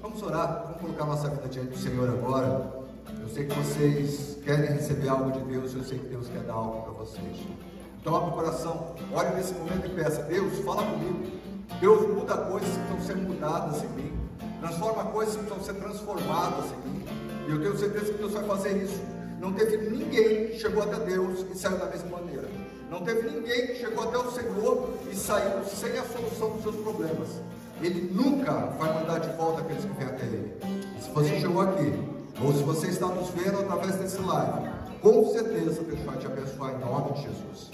Vamos orar, vamos colocar nossa vida diante do Senhor agora. Eu sei que vocês querem receber algo de Deus, eu sei que Deus quer dar algo para vocês. Então abre o coração, olhe nesse momento e peça, Deus, fala comigo. Deus muda coisas que estão sendo mudadas em mim. Transforma coisas que estão sendo transformadas em mim. E eu tenho certeza que Deus vai fazer isso. Não teve ninguém que chegou até Deus e saiu da mesma maneira. Não teve ninguém que chegou até o Senhor e saiu sem a solução dos seus problemas. Ele nunca vai mandar de volta aqueles que vêm até Ele. Se você chegou aqui, ou se você está nos vendo através desse live, com certeza Deus vai te abençoar em nome de Jesus.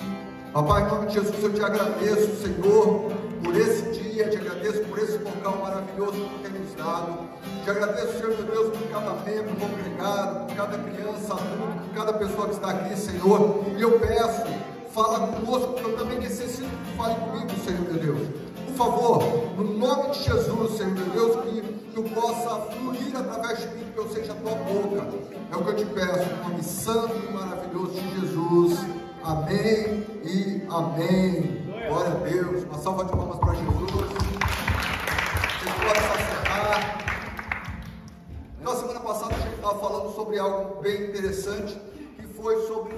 Papai, em nome de Jesus, eu te agradeço, Senhor, por esse dia, te agradeço por esse local maravilhoso que tem nos dado. Te agradeço, Senhor meu Deus, por cada membro congregado, por cada criança, adulto, por cada pessoa que está aqui, Senhor. E eu peço, fala conosco, porque eu também necessito que fale comigo, Senhor meu Deus. Favor, no nome de Jesus, Senhor meu Deus, que eu possa fluir através de mim, que eu seja a tua boca. É o que eu te peço, no nome santo e maravilhoso de Jesus. Amém e amém. Glória a Deus. Uma salva de palmas para Jesus. Você pode encerrar. Então, semana passada a gente estava falando sobre algo bem interessante, que foi sobre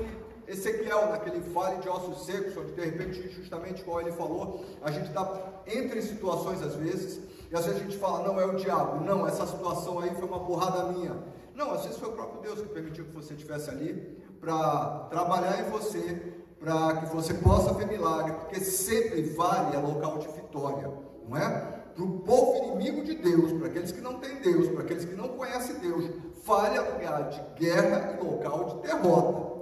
Ezequiel, naquele vale de ossos secos, onde de repente, justamente como ele falou, a gente está entre situações às vezes, e às vezes a gente fala, não é o diabo, não, essa situação aí foi uma porrada minha. Não, às vezes foi o próprio Deus que permitiu que você estivesse ali, para trabalhar em você, para que você possa ver milagre, porque sempre vale é local de vitória, não é? Para o povo inimigo de Deus, para aqueles que não têm Deus, para aqueles que não conhecem Deus, vale é lugar de guerra e local de derrota.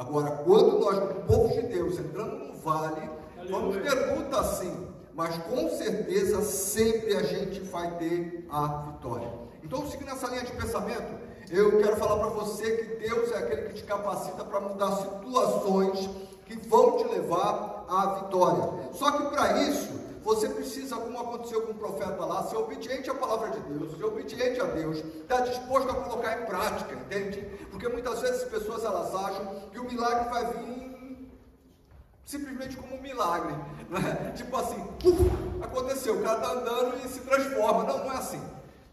Agora, quando nós, o povo de Deus, entramos no vale, vamos ter luta sim, mas com certeza sempre a gente vai ter a vitória. Então, seguindo essa linha de pensamento, eu quero falar para você que Deus é aquele que te capacita para mudar situações que vão te levar à vitória. Só que para isso, você precisa, como aconteceu com o profeta lá, ser obediente à palavra de Deus, ser obediente a Deus, estar tá disposto a colocar em prática, entende? Porque muitas vezes as pessoas elas acham que o milagre vai vir simplesmente como um milagre, né? tipo assim, aconteceu, o cara está andando e se transforma. Não, não é assim.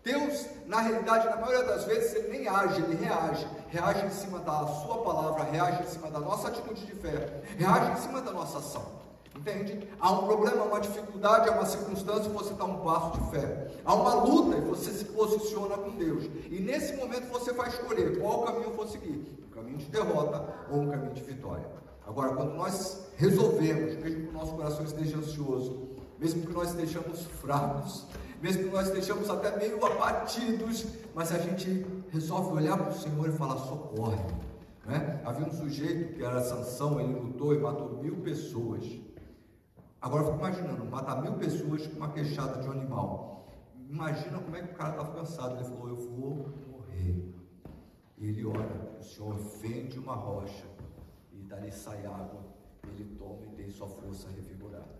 Deus, na realidade, na maioria das vezes, ele nem age, ele reage. Reage em cima da sua palavra, reage em cima da nossa atitude de fé, reage em cima da nossa ação. Entende? Há um problema, uma dificuldade, há uma circunstância e você dá um passo de fé. Há uma luta e você se posiciona com Deus. E nesse momento você vai escolher qual caminho vou seguir: um caminho de derrota ou um caminho de vitória. Agora, quando nós resolvemos, mesmo que o nosso coração esteja ansioso, mesmo que nós estejamos fracos, mesmo que nós estejamos até meio abatidos, mas a gente resolve olhar para o Senhor e falar: socorre. Né? Havia um sujeito que era Sansão, ele lutou e matou mil pessoas. Agora eu fico imaginando, matar mil pessoas com uma queixada de um animal. Imagina como é que o cara estava cansado. Ele falou: Eu vou morrer. E ele ora: O Senhor fende uma rocha e dali sai água. Ele toma e tem sua força revigorada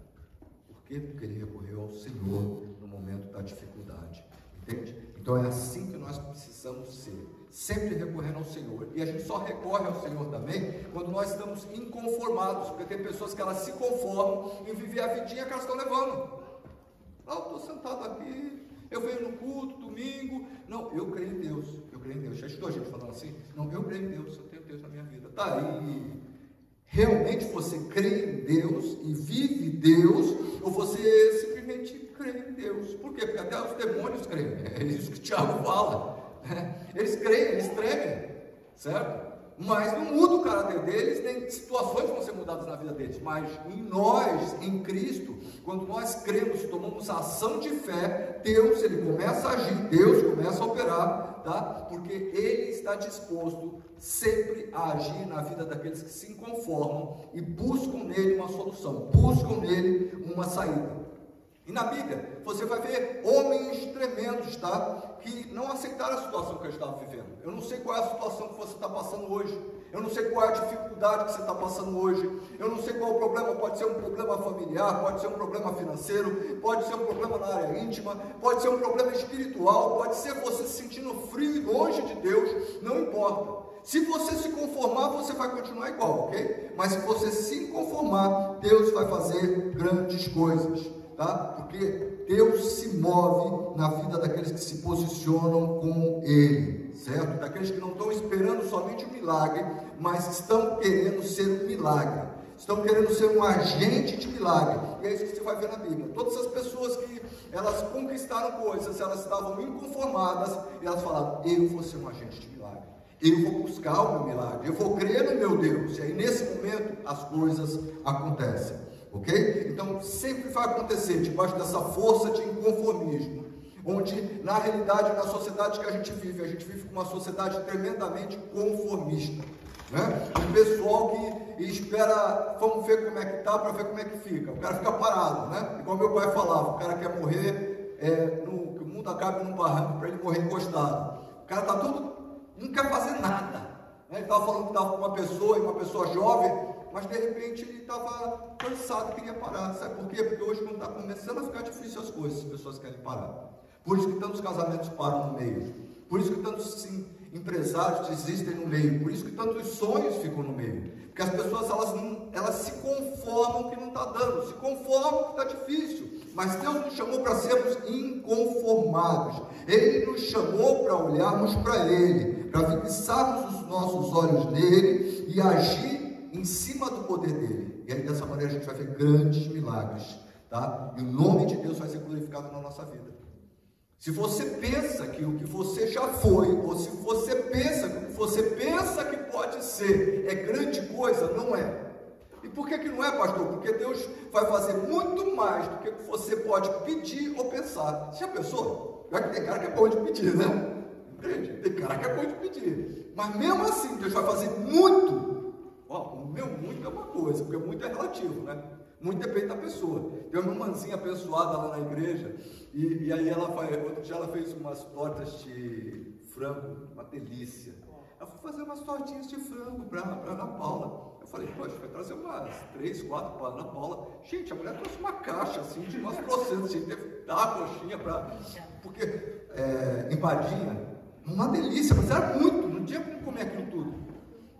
quê? Porque ele recorreu ao Senhor no momento da dificuldade. Entende? Então é assim que nós precisamos ser. Sempre recorrendo ao Senhor. E a gente só recorre ao Senhor também quando nós estamos inconformados. Porque tem pessoas que elas se conformam em viver a vidinha que elas estão levando. Ah, eu estou sentado aqui, eu venho no culto, domingo. Não, eu creio em Deus. Eu creio em Deus. Já estou a gente falando assim? Não, eu creio em Deus, eu tenho Deus na minha vida. Está aí realmente você crê em Deus e vive Deus, ou você simplesmente crê em Deus. Por quê? Porque até os demônios creem. É isso que o Tiago fala. Eles creem, eles tremem, certo? Mas não muda o caráter deles, nem situações vão ser mudadas na vida deles. Mas em nós, em Cristo, quando nós cremos, tomamos ação de fé, Deus ele começa a agir, Deus começa a operar, tá? Porque Ele está disposto sempre a agir na vida daqueles que se conformam e buscam nele uma solução, buscam nele uma saída. E na Bíblia, você vai ver homens tremendos, tá? Que não aceitaram a situação que eles estavam vivendo. Eu não sei qual é a situação que você está passando hoje. Eu não sei qual é a dificuldade que você está passando hoje. Eu não sei qual é o problema. Pode ser um problema familiar, pode ser um problema financeiro, pode ser um problema na área íntima, pode ser um problema espiritual, pode ser você se sentindo frio e longe de Deus. Não importa. Se você se conformar, você vai continuar igual, ok? Mas se você se conformar, Deus vai fazer grandes coisas tá? Porque Deus se move na vida daqueles que se posicionam com Ele, certo? Daqueles que não estão esperando somente o um milagre, mas estão querendo ser um milagre. Estão querendo ser um agente de milagre. E é isso que você vai ver na Bíblia. Todas as pessoas que elas conquistaram coisas, elas estavam inconformadas, e elas falaram: Eu vou ser um agente de milagre. Eu vou buscar o meu milagre. Eu vou crer no meu Deus. E aí, nesse momento, as coisas acontecem. Ok? Então, sempre vai acontecer debaixo dessa força de inconformismo. Onde, na realidade, na sociedade que a gente vive, a gente vive com uma sociedade tremendamente conformista. Né? Um pessoal que espera, vamos ver como é que tá para ver como é que fica. O cara fica parado, né? Igual meu pai falava, o cara quer morrer, é, no, que o mundo acabe num barranco para ele morrer encostado. O cara tá todo, não quer fazer nada. Né? Ele estava falando que estava com uma pessoa, e uma pessoa jovem, mas de repente ele estava cansado, queria parar. Sabe por quê? Porque hoje, quando está começando a ficar difícil as coisas, as pessoas querem parar. Por isso que tantos casamentos param no meio. Por isso que tantos sim, empresários desistem no meio. Por isso que tantos sonhos ficam no meio. Porque as pessoas elas, elas se conformam que não está dando, se conformam que está difícil. Mas Deus nos chamou para sermos inconformados. Ele nos chamou para olharmos para Ele, para fixarmos os nossos olhos nele e agir em cima do poder dele. E aí dessa maneira a gente vai ver grandes milagres. Tá? E o nome de Deus vai ser glorificado na nossa vida. Se você pensa que o que você já foi, ou se você pensa que o que você pensa que pode ser é grande coisa, não é. E por que, que não é, pastor? Porque Deus vai fazer muito mais do que você pode pedir ou pensar. Você já pensou? Já que tem cara que é bom de pedir, né? Entende? Tem cara que é bom de pedir. Mas mesmo assim, Deus vai fazer muito. Ó, o meu muito é uma coisa, porque muito é relativo, né? Muito depende da pessoa. Tem uma irmãzinha abençoada lá na igreja, e, e aí ela faz, outro dia ela fez umas tortas de frango, uma delícia. Ela foi fazer umas tortinhas de frango para a Ana Paula. Eu falei, poxa, vai trazer umas três, quatro para Ana Paula. Gente, a mulher trouxe uma caixa assim de umas processos, gente teve que dar a coxinha para. Porque é, empadinha, uma delícia, mas era muito, não tinha como comer aquilo tudo.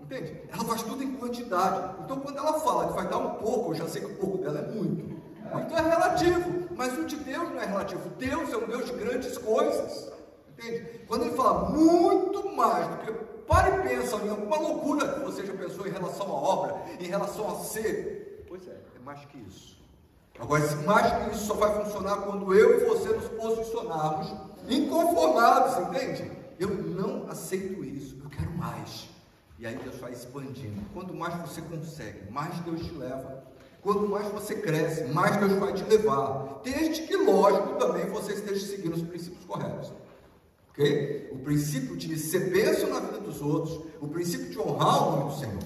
Entende? Ela faz tudo em quantidade. Então, quando ela fala que vai dar um pouco, eu já sei que o pouco dela é muito. Então é relativo. Mas o de Deus não é relativo. Deus é um Deus de grandes coisas. Entende? Quando ele fala muito mais do que. Pare e pensa em alguma loucura que você já pensou em relação à obra, em relação a ser. Pois é, é mais que isso. Agora, mais que isso só vai funcionar quando eu e você nos posicionarmos inconformados, entende? Eu não aceito isso, eu quero mais. E aí Deus vai expandindo. Quanto mais você consegue, mais Deus te leva. Quanto mais você cresce, mais Deus vai te levar. Desde que, lógico, também você esteja seguindo os princípios corretos. Ok? O princípio de ser bênção na vida dos outros, o princípio de honrar o nome do Senhor.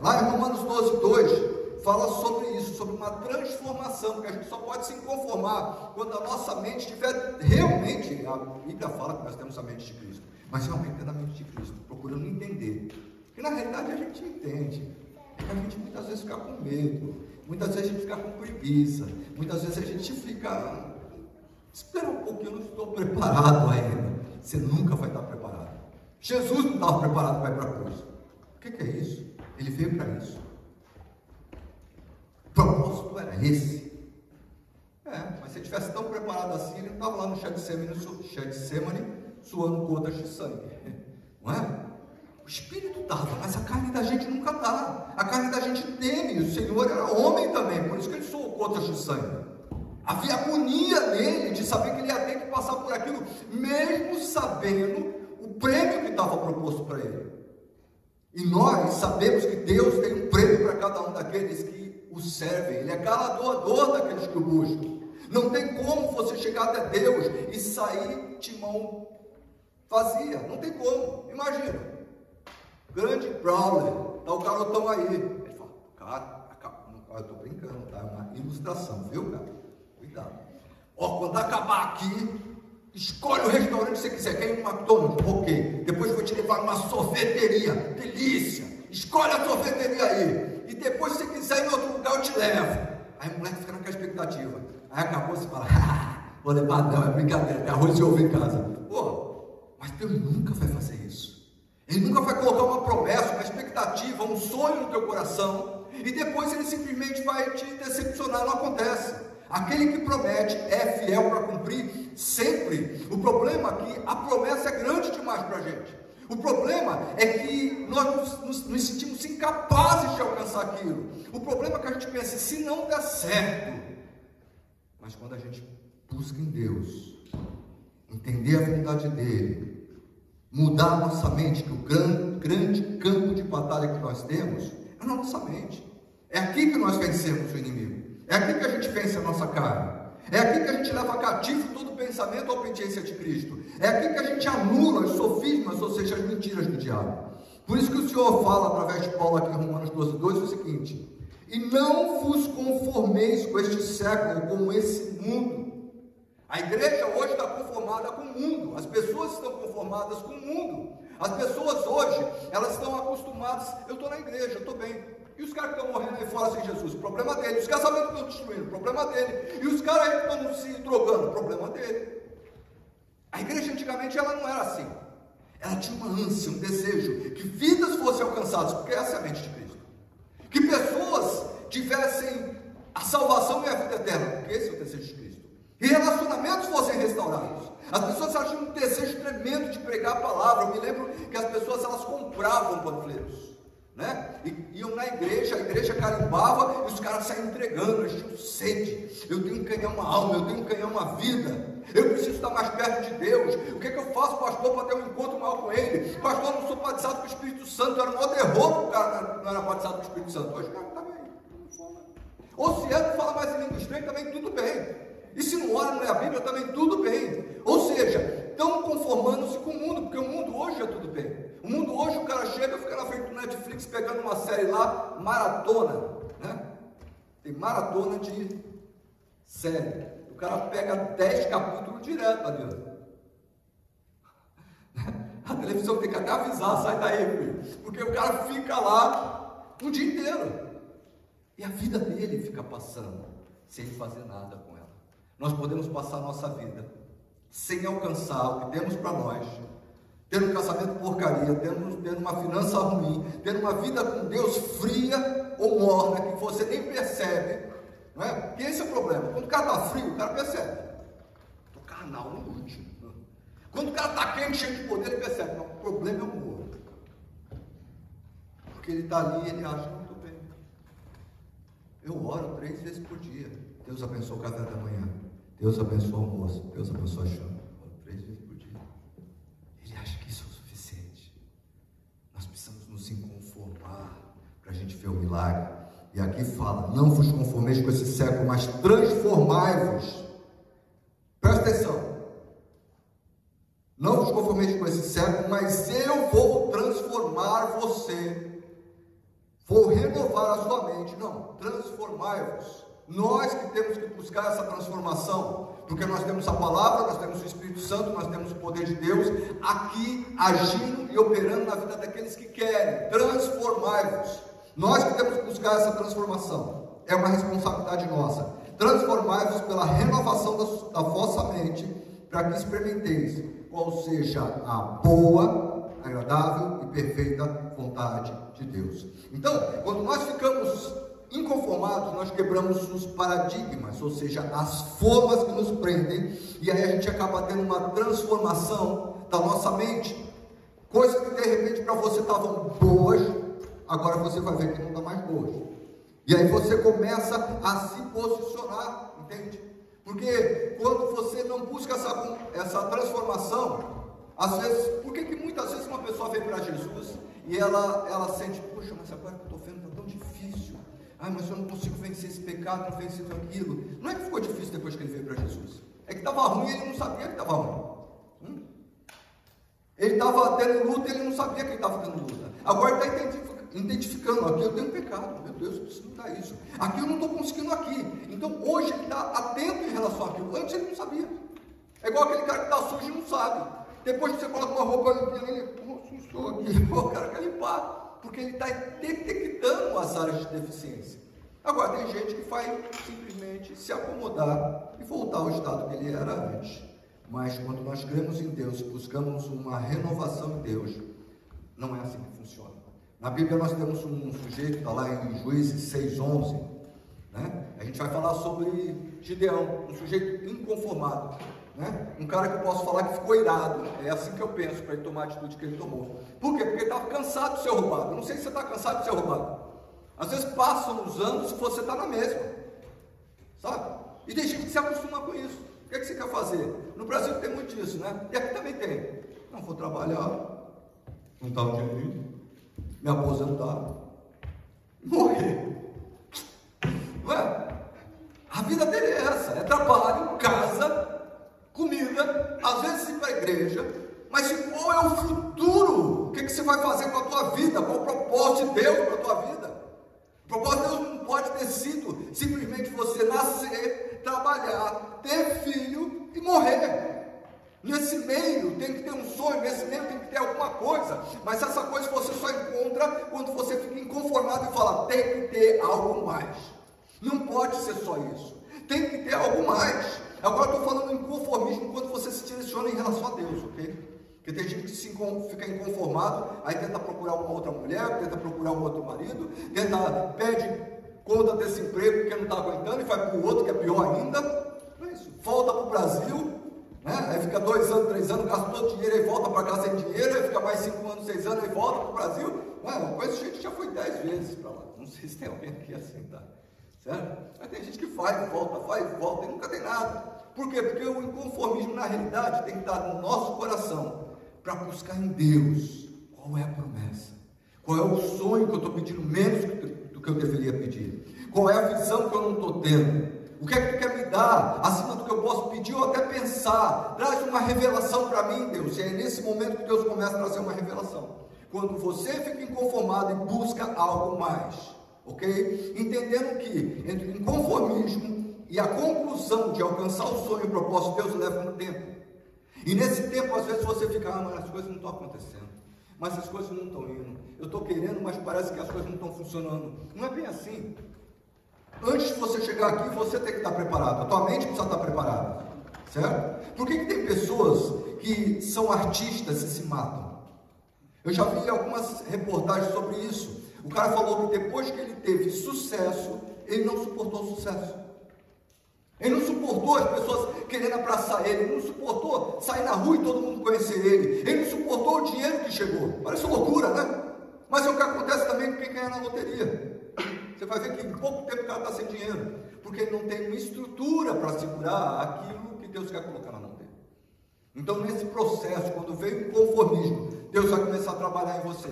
Lá em Romanos 12, 2, fala sobre isso, sobre uma transformação, que a gente só pode se conformar quando a nossa mente estiver realmente, a Bíblia fala que nós temos a mente de Cristo, mas realmente tendo a mente de Cristo, procurando entender porque na realidade a gente entende. A gente muitas vezes fica com medo, muitas vezes a gente fica com preguiça, muitas vezes a gente fica. Espera um pouquinho, eu não estou preparado ainda. Você nunca vai estar preparado. Jesus não estava preparado para ir para a cruz. O que, que é isso? Ele veio para isso. O propósito era esse. É, mas se ele estivesse tão preparado assim, ele não estava lá no Getsemane suando gotas de sangue. Não é? O espírito estava, mas a carne da gente nunca está. A carne da gente teme. O Senhor era homem também, por isso que ele soou gotas de sangue. Havia agonia nele de saber que ele ia ter que passar por aquilo, mesmo sabendo o prêmio que estava proposto para ele. E nós sabemos que Deus tem um prêmio para cada um daqueles que o servem. Ele é galardoador daqueles que o buscam. Não tem como você chegar até Deus e sair de mão vazia. Não tem como. Imagina grande brawler, tá o garotão aí. Ele fala, cara, eu estou brincando, tá? É uma ilustração, viu, cara? Cuidado. Ó, quando acabar aqui, escolhe o restaurante que você quiser. Quer ir no McDonald's? Ok. Depois vou te levar numa sorveteria. Delícia. Escolhe a sorveteria aí. E depois, se quiser em outro lugar, eu te levo. Aí o moleque fica naquela expectativa. Aí acabou, você fala, ah, vou levar não, é brincadeira, tem arroz e ovo em casa. Pô, mas Deus nunca vai fazer isso. Ele nunca vai colocar uma promessa, uma expectativa, um sonho no teu coração e depois ele simplesmente vai te decepcionar. Não acontece. Aquele que promete é fiel para cumprir sempre. O problema é que a promessa é grande demais para a gente. O problema é que nós nos, nos, sentimos incapazes de alcançar aquilo. O problema é que a gente pensa, se não der certo. Mas quando a gente busca em Deus, entender a vontade dEle, mudar a nossa mente, que o grande, grande campo de batalha que nós temos é na nossa mente. É aqui que nós vencemos o inimigo. É aqui que a gente vence a nossa carne. É aqui que a gente leva cativo todo pensamento à obediência de Cristo. É aqui que a gente anula os sofismas, ou seja, as mentiras do diabo. Por isso que o Senhor fala através de Paulo aqui em Romanos 12, 2 o seguinte: E não vos conformeis com este século, com esse mundo. A igreja hoje está conformada com o mundo, as pessoas estão conformadas com o mundo. As pessoas hoje, elas estão acostumadas, eu estou na igreja, eu estou bem, e os caras que estão morrendo aí fora sem Jesus, problema dele. Os casamentos estão destruindo, problema dele. E os caras aí que estão se drogando, problema dele. A igreja antigamente ela não era assim. Ela tinha uma ânsia, um desejo que vidas fossem alcançadas, porque essa é a mente de Cristo. Que pessoas tivessem a salvação e a vida eterna, porque esse é o desejo de Cristo. E relacionamentos fossem restaurados. As pessoas tinham um desejo tremendo de pregar a palavra. Eu me lembro que as pessoas elas compravam panfletos né? E iam na igreja, a igreja carimbava e os caras saíam entregando, eles tinham sede. Eu tenho que ganhar uma alma, eu tenho que ganhar uma vida. Eu preciso estar mais perto de Deus. O que, é que eu faço, pastor, para ter um encontro maior com Ele? Pastor, não sou batizado com o Espírito Santo. Era um maior terror o cara não era batizado com o Espírito Santo. Hoje o cara está bem. Não fala mais em língua estranha, também tudo bem. E se não ora, não é a Bíblia, também tudo bem. Ou seja, estão conformando-se com o mundo, porque o mundo hoje é tudo bem. O mundo hoje, o cara chega, fica na frente do Netflix pegando uma série lá, maratona, né? Tem maratona de série. O cara pega 10 capítulos direto ali. A televisão tem que até avisar, sai daí, filho. Porque o cara fica lá o dia inteiro. E a vida dele fica passando sem fazer nada com. Nós podemos passar nossa vida sem alcançar o que temos para nós, tendo um casamento porcaria, tendo, tendo uma finança ruim, tendo uma vida com Deus fria ou morna, que você nem percebe. Não é? Porque esse é o problema. Quando o cara está frio, o cara percebe. Estou carnal no último. Quando o cara está quente, cheio de poder, ele percebe. Não, o problema é o humor. Porque ele está ali e ele acha, muito bem. Eu oro três vezes por dia. Deus abençoe o café da manhã. Deus abençoe o almoço. Deus abençoe a chama. Três vezes por dia. Ele acha que isso é o suficiente. Nós precisamos nos conformar para a gente ver o milagre. E aqui fala: não vos conformeis com esse século, mas transformai-vos. Presta atenção. Não vos conformeis com esse século, mas eu vou transformar você. Vou renovar a sua mente. Não, transformai-vos. Nós que temos que buscar essa transformação, porque nós temos a palavra, nós temos o Espírito Santo, nós temos o poder de Deus aqui agindo e operando na vida daqueles que querem transformar-vos. Nós que temos que buscar essa transformação, é uma responsabilidade nossa. Transformai-vos pela renovação da, da vossa mente, para que experimenteis qual seja a boa, agradável e perfeita vontade de Deus. Então, quando nós ficamos inconformados, nós quebramos os paradigmas, ou seja, as formas que nos prendem, e aí a gente acaba tendo uma transformação da nossa mente. Coisas que de repente para você estavam boas, agora você vai ver que não está mais boas. E aí você começa a se posicionar, entende? Porque quando você não busca essa, essa transformação, às vezes, por que, muitas vezes uma pessoa vem para Jesus e ela, ela sente, puxa, mas agora que eu estou vendo ah, mas eu não consigo vencer esse pecado, não vencer aquilo. Não é que ficou difícil depois que ele veio para Jesus. É que estava ruim e ele não sabia que estava ruim. Hum? Ele estava tendo luta e ele não sabia que ele estava tendo luta. Agora está identificando, aqui eu tenho pecado, meu Deus, eu preciso mudar isso. Aqui eu não estou conseguindo aqui. Então hoje ele está atento em relação àquilo. Antes ele não sabia. É igual aquele cara que está sujo e não sabe. Depois que você coloca uma roupa limpinha, ele, pô, sujou aqui, o cara quer limpar porque ele está detectando as áreas de deficiência. Agora, tem gente que vai simplesmente se acomodar e voltar ao estado que ele era antes. Mas quando nós cremos em Deus, buscamos uma renovação em Deus, não é assim que funciona. Na Bíblia nós temos um sujeito, está lá em Juízes 6,11, né? A gente vai falar sobre Gideão, um sujeito inconformado. Né? Um cara que eu posso falar que ficou irado. É assim que eu penso para ele tomar a atitude que ele tomou. Por quê? Porque ele estava cansado de ser roubado. Eu não sei se você está cansado de ser roubado. Às vezes passam os anos e você está na mesma. Sabe? E tem gente que se acostuma com isso. O que, é que você quer fazer? No Brasil tem muito isso, né? E aqui também tem. Não vou trabalhar, não o dinheiro, me aposentar, morrer. Ué, a vida dele é essa: é trabalho, casa, comida, às vezes ir para a igreja. Mas qual é o futuro? O que, que você vai fazer com a tua vida? Qual o propósito de Deus para a tua vida? O propósito de Deus não pode ter sido simplesmente você nascer, trabalhar, ter filho e morrer. Nesse meio tem que ter um sonho, nesse meio tem que ter alguma coisa, mas essa coisa você só encontra quando você fica inconformado e fala: tem que ter algo mais. Não pode ser só isso, tem que ter algo mais. Agora estou falando em conformismo quando você se direciona em relação a Deus, ok? Porque tem gente que se, fica inconformado, aí tenta procurar uma outra mulher, tenta procurar um outro marido, tenta, pede conta desse emprego porque não está aguentando e vai para o outro que é pior ainda. Não é isso. Volta para o Brasil, né? Aí fica dois anos, três anos, gasta todo o dinheiro, e volta para cá sem dinheiro, aí fica mais cinco anos, seis anos, e volta para o Brasil. Ué, uma coisa a gente já foi dez vezes para lá. Não sei se tem alguém aqui assim, tá? Certo? Mas tem gente que faz, volta, faz, volta e nunca tem nada. Por quê? Porque o inconformismo, na realidade, tem que estar no nosso coração para buscar em Deus qual é a promessa, qual é o sonho que eu estou pedindo menos do que eu deveria pedir, qual é a visão que eu não estou tendo, o que é que tu quer me dar, acima do que eu posso pedir ou até pensar. Traz uma revelação para mim, Deus. E é nesse momento que Deus começa a trazer uma revelação. Quando você fica inconformado e busca algo mais, ok? Entendendo que entre inconformismo e a conclusão de alcançar o sonho e o propósito de Deus leva um tempo. E nesse tempo, às vezes, você fica, ah, mas as coisas não estão acontecendo. Mas as coisas não estão indo. Eu estou querendo, mas parece que as coisas não estão funcionando. Não é bem assim. Antes de você chegar aqui, você tem que estar preparado. A tua mente precisa estar preparada. Certo? Por que, que tem pessoas que são artistas e se matam? Eu já vi algumas reportagens sobre isso. O cara falou que depois que ele teve sucesso, ele não suportou o sucesso. Ele não suportou as pessoas querendo abraçar ele, ele não suportou sair na rua e todo mundo conhecer ele, ele não suportou o dinheiro que chegou. Parece loucura, né? Mas é o que acontece também com quem ganha na loteria. Você vai ver que em pouco tempo o cara está sem dinheiro, porque ele não tem uma estrutura para segurar aquilo que Deus quer colocar na mão dele. Então, nesse processo, quando vem o conformismo, Deus vai começar a trabalhar em você.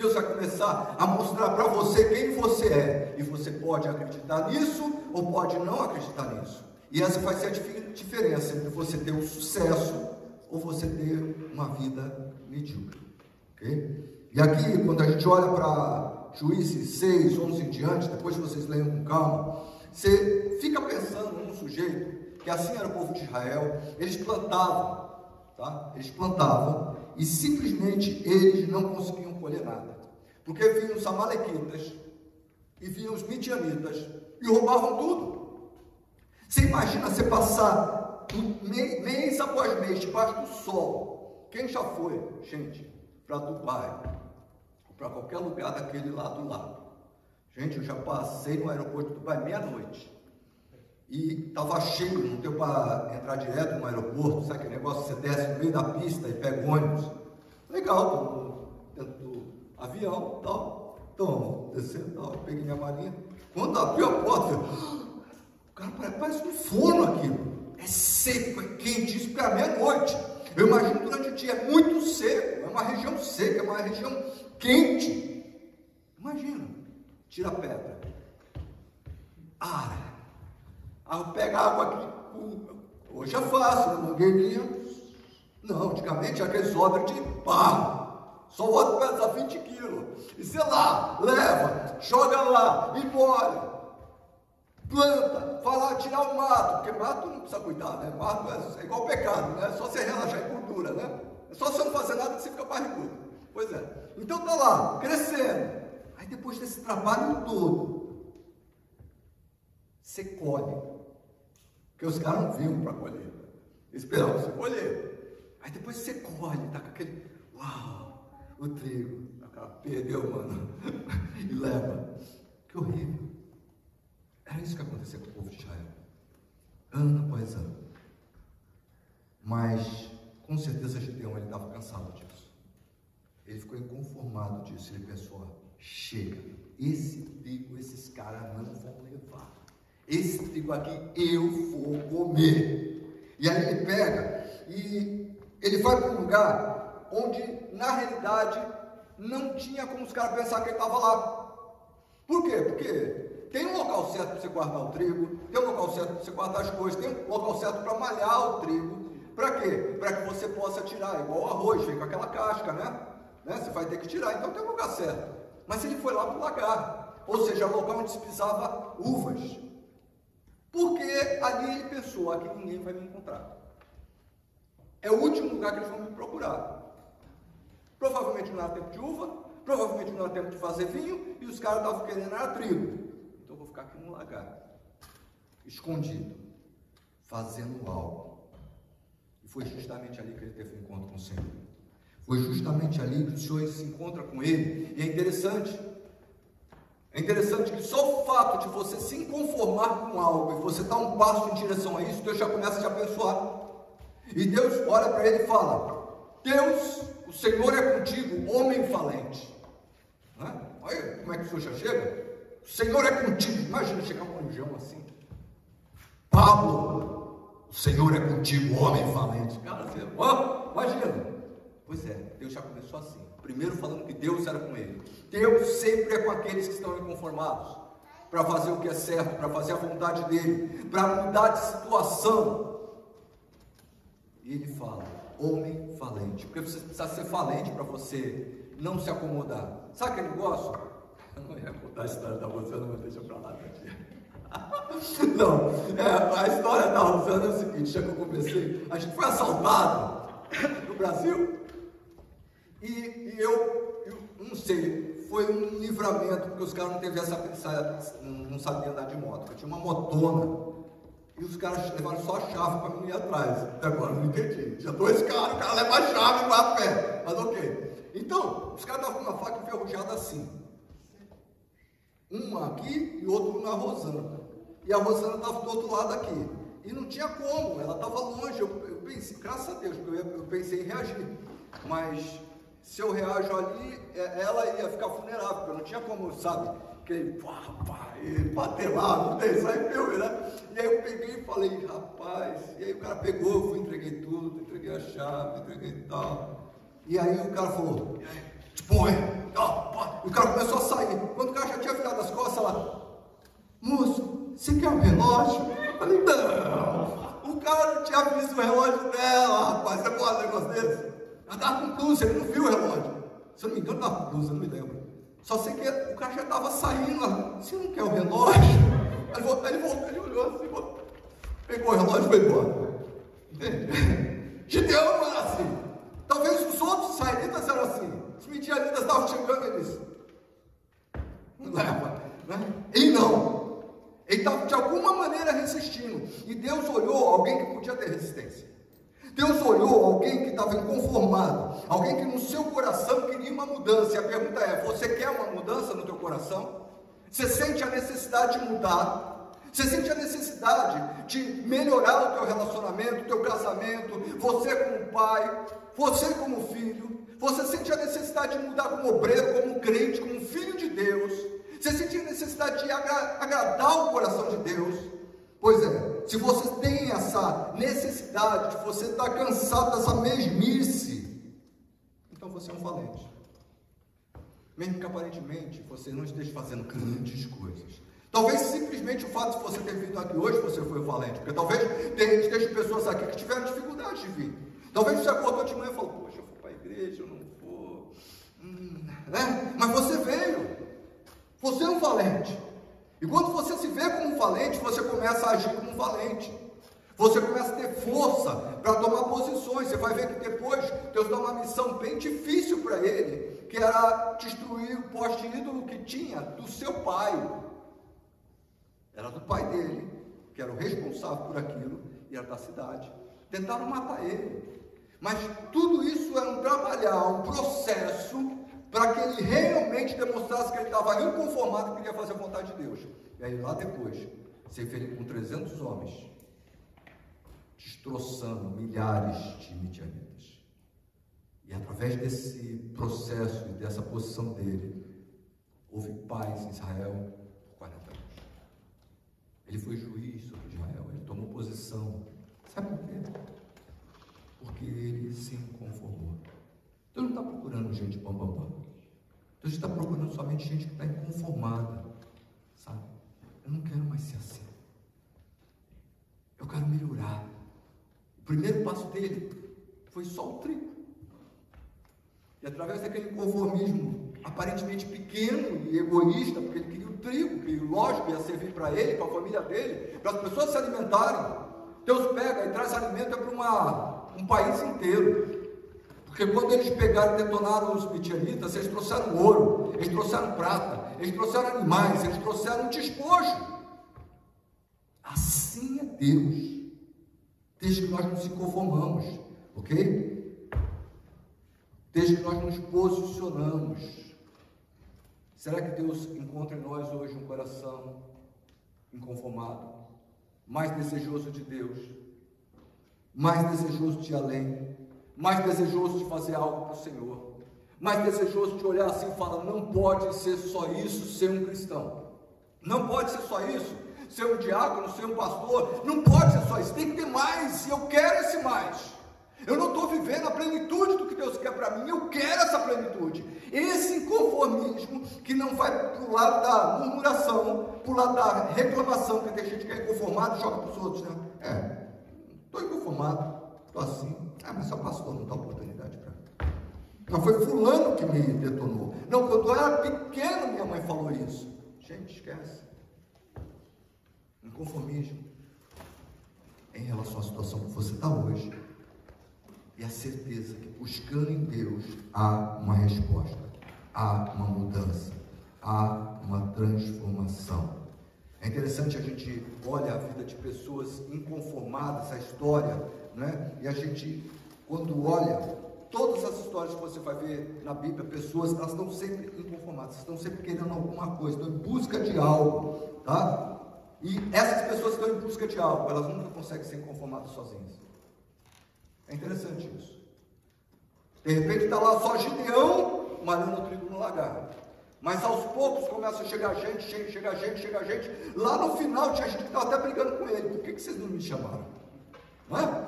Deus vai começar a mostrar para você quem você é. E você pode acreditar nisso ou pode não acreditar nisso. E essa vai ser a diferença entre você ter um sucesso ou você ter uma vida medíocre. Ok? E aqui, quando a gente olha para Juízes 6, 11 em diante, depois vocês leiam com calma, você fica pensando num sujeito, que assim era o povo de Israel, eles plantavam, tá? Eles plantavam e simplesmente eles não conseguiam colher nada. Porque vinham os amalequitas e vinham os midianitas e roubavam tudo. Você imagina você passar mês após mês debaixo do sol. Quem já foi, gente, para Dubai, para qualquer lugar daquele lá do lado. Gente, eu já passei no aeroporto de Dubai meia-noite. E estava cheio, não deu para entrar direto no aeroporto, sabe aquele negócio você desce no meio da pista e pega ônibus. Legal, avião, tal. Então, descendo, tal, peguei minha malinha. Quando abriu a porta, eu, cara parece um forno aquilo. É seco, é quente, isso para meia-noite. Eu imagino durante o dia, é muito seco, é uma região seca, é uma região quente. Imagina, tira a pedra, ara. Aí pega a água aqui, hoje é fácil, na mangueirinha. Não, antigamente aqueles odres de barro. Só o outro pesa 20 quilos. E sei lá, leva, joga lá, embora. Planta, fala, tirar o mato, porque mato não precisa cuidar, né? Mato é, é igual pecado, né? É só você relaxar em gordura, né? É só você não fazer nada que você fica barrigudo. Pois é. Então tá lá, crescendo. Aí depois desse trabalho todo, você colhe. Porque os caras não vinham para colher. Esperavam você colher. Aí depois você colhe, tá com aquele. Uau! O trigo. Perdeu, mano. e leva. Que horrível. Era isso que acontecia com o povo de Israel. Ano após ano. Mas, com certeza, Gideão ele estava cansado disso. Ele ficou inconformado disso. Ele pensou: chega, esse trigo, esses caras não vão levar. Esse trigo aqui eu vou comer. E aí ele pega e ele vai para um lugar onde, na realidade, não tinha como os caras pensar que ele estava lá. Por quê? Porque tem um local certo para você guardar o trigo, tem um local certo para você guardar as coisas, tem um local certo para malhar o trigo. Para quê? Para que você possa tirar, igual o arroz, com aquela casca, né? né? Você vai ter que tirar, então tem um lugar certo. Mas ele foi lá para o lagar, ou seja, local onde se pisava uvas. Porque ali ele pensou, aqui ninguém vai me encontrar. É o último lugar que eles vão me procurar. Provavelmente não era tempo de uva, provavelmente não era tempo de fazer vinho, e os caras estavam querendo era trigo. Então vou ficar aqui no lagar, escondido, fazendo algo. E foi justamente ali que ele teve um encontro com o Senhor. Foi justamente ali que o Senhor se encontra com ele. E é interessante. É interessante que só o fato de você se conformar com algo e você dar um passo em direção a isso, Deus já começa a te abençoar. E Deus olha para ele e fala: Deus o Senhor é contigo, homem valente. Né? Olha como é que o Senhor já chega. O Senhor é contigo. Imagina chegar um anjão assim. Pablo, o Senhor é contigo, homem valente. Cara, você, oh, imagina. Pois é, Deus já começou assim. Primeiro falando que Deus era com ele. Deus sempre é com aqueles que estão inconformados. Para fazer o que é certo, para fazer a vontade dele, para mudar de situação. E ele fala: homem falente. Porque você precisa ser falente para você não se acomodar. Sabe aquele negócio? Eu não ia contar a história da Rosana, mas deixa para lá. Não, é, a história da Rosana é o seguinte: já que eu comecei, a gente foi assaltado no Brasil e, e eu, eu, não sei, foi um livramento, porque os caras não teve essa, não sabiam andar de moto. Eu tinha uma motona e os caras levaram só a chave para mim ir atrás. Até agora não entendi. Tinha dois caras, o cara leva a chave e vai a pé. Mas ok. Então, os caras estavam com uma faca enferrujada assim. Uma aqui e outro na Rosana. E a Rosana estava do outro lado aqui. E não tinha como, ela estava longe. Eu, eu, pensei, graças a Deus, eu, eu pensei em reagir. Mas se eu reajo ali, é, ela ia ficar vulnerável, porque não tinha como, sabe? Aquele pá, pá, bater lá, não tem, sai filme, né? E aí eu peguei e falei, rapaz, e aí o cara pegou, eu fui, entreguei tudo, entreguei a chave, entreguei tal. E aí o cara falou, põe, e o cara começou a sair. Quando o cara já tinha virado as costas lá, moço, você quer um relógio? Eu falei, não, o cara não tinha visto o relógio dela, rapaz, você pode um negócio desse? Ela estava com blusa, ele não viu o relógio. Se eu não me engano, estava com blusa, não me lembro. Só sei que o cara já estava saindo lá. Você não quer o relógio? Ele voltou, ele, voltou, ele olhou assim, pegou o relógio e foi embora. Entende? Gideão era assim. Talvez os outros israelitas eram assim. Os midianitas estavam chegando e disse: Não leva, né? E não. Ele estava de alguma maneira resistindo. E Deus olhou alguém que podia ter resistência. Deus olhou alguém que estava inconformado, alguém que no seu coração queria uma mudança. E a pergunta é: você quer uma mudança no teu coração? Você sente a necessidade de mudar? Você sente a necessidade de melhorar o teu relacionamento, o teu casamento, você como pai, você como filho? Você sente a necessidade de mudar como obreiro, como crente, como filho de Deus? Você sente a necessidade de agra agradar o coração de Deus? Pois é, se você necessidade, se você está cansado dessa mesmice, então você é um valente. Mesmo que aparentemente você não esteja fazendo grandes coisas. Talvez simplesmente o fato de você ter vindo aqui hoje você foi valente, porque talvez esteja pessoas aqui que tiveram dificuldade de vir. Talvez você acordou de manhã e falou, poxa, eu vou para a igreja, eu não vou. Hum, né? Mas você veio. Você é um valente. E quando você se vê como um valente, você começa a agir como um valente. Você começa a ter força para tomar posições. Você vai ver que depois Deus dá uma missão bem difícil para ele, que era destruir o poste ídolo que tinha do seu pai. Era do pai dele, que era o responsável por aquilo, e era da cidade. Tentaram matar ele. Mas tudo isso era um trabalhar, um processo para que ele realmente demonstrasse que ele estava inconformado e queria fazer a vontade de Deus. E aí lá depois, ser ferido com 300 homens, destroçando milhares de midianitas. E através desse processo e dessa posição dele, houve paz em Israel por 40 anos. Ele foi juiz sobre Israel, ele tomou posição. Sabe por quê? Porque ele se conformou. Deus não está procurando gente pam, pam, pam. Deus está procurando somente gente que está inconformada. Sabe? Eu não quero mais ser assim. Eu quero melhorar. Primeiro passo dele foi só o trigo. E através daquele conformismo aparentemente pequeno e egoísta, porque ele queria o trigo, que lógico ia servir para ele, para a família dele, para as pessoas se alimentarem. Deus pega e traz alimento para um país inteiro. Porque quando eles pegaram e detonaram os midianitas, eles trouxeram ouro, eles trouxeram prata, eles trouxeram animais, eles trouxeram despojo. Assim é Deus. Desde que nós não se conformamos, ok? Desde que nós nos posicionamos. Será que Deus encontra em nós hoje um coração inconformado, mais desejoso de Deus, mais desejoso de ir além? mais desejoso de fazer algo para o Senhor, mais desejoso de olhar assim e falar: não pode ser só isso ser um cristão, não pode ser só isso ser um diácono, ser um pastor, não pode ser só isso, tem que ter mais, e eu quero esse mais. Eu não estou vivendo a plenitude do que Deus quer para mim, eu quero essa plenitude. Esse inconformismo que não vai para o lado da murmuração, para o lado da reclamação, que tem gente que é inconformado e joga para os outros, né? É, estou inconformado, estou assim, ah, mas só pastor não dá oportunidade para. Não foi fulano que me detonou. Não, quando eu era pequeno, minha mãe falou isso. Gente, esquece. Inconformismo em relação à situação que você está hoje. E a certeza que buscando em Deus há uma resposta, há uma mudança, há uma transformação. É interessante a gente olha a vida de pessoas inconformadas, a história né? E a gente, quando olha todas as histórias que você vai ver na Bíblia, pessoas, elas estão sempre inconformadas, estão sempre querendo alguma coisa, estão em busca de algo, tá? E essas pessoas estão em busca de algo, elas nunca conseguem ser conformadas sozinhas. É interessante isso. De repente está lá só Gideão malhando trigo no lagar. Mas aos poucos começa a chegar gente, chega, chega gente, chega gente. Lá no final tinha gente que estava até brigando com ele. Por que, que vocês não me chamaram? Não é?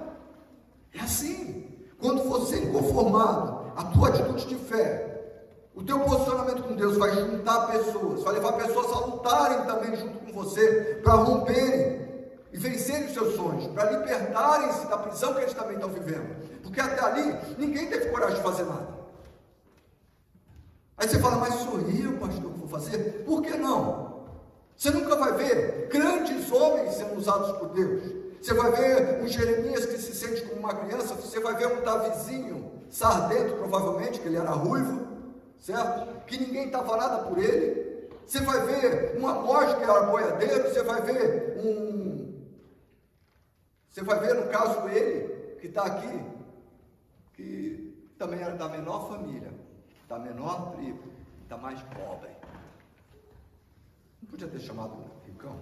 É assim. Quando você é inconformado, a tua atitude de fé, o teu posicionamento com Deus vai juntar pessoas, vai levar pessoas a lutarem também junto com você, para romperem e vencerem os seus sonhos, para libertarem-se da prisão que eles também estão vivendo. Porque até ali, ninguém teve coragem de fazer nada. Aí você fala, mas sou eu, pastor, que vou fazer? Por que não? Você nunca vai ver grandes homens sendo usados por Deus. Você vai ver um Jeremias que se sente como uma criança, você vai ver um Davizinho sardento, provavelmente, que ele era ruivo, certo? Que ninguém estava nada por ele. Você vai ver uma Amós que era boiadeiro, você vai ver um. Você vai ver, no caso, ele, que está aqui, que também era da menor família, da menor tribo, da mais pobre. Não podia ter chamado ricão,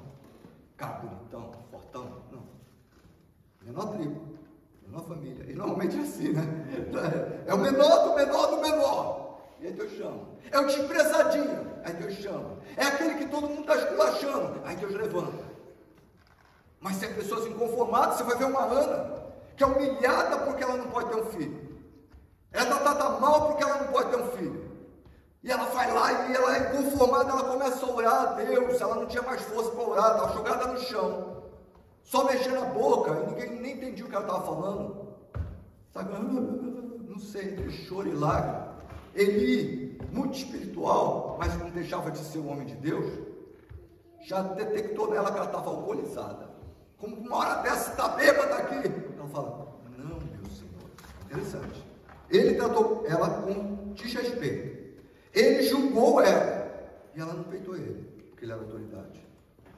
cara bonitão, fortão, não menor tribo, menor família. E normalmente é assim, né? É o menor do menor do menor. E aí Deus chama. É o desprezadinho. Aí Deus chama. É aquele que todo mundo está esculachando. Aí Deus levanta. Mas se é pessoas inconformadas, você vai ver uma Ana, que é humilhada porque ela não pode ter um filho. Ela trata mal porque ela não pode ter um filho. E ela vai lá e ela é inconformada, ela começa a orar a Deus. Ela não tinha mais força para orar, estava jogada no chão só mexendo a boca, e ninguém nem entendia o que ela estava falando. Sabe? Não sei, choro e lágrima. Eli, muito espiritual, mas não deixava de ser um homem de Deus, já detectou nela que ela estava alcoolizada. Como uma hora dessa está bêbada aqui. Ela fala, não, meu Senhor. Interessante. Ele tratou ela com desrespeito. Ele julgou ela. E ela não peitou ele, porque ele era autoridade.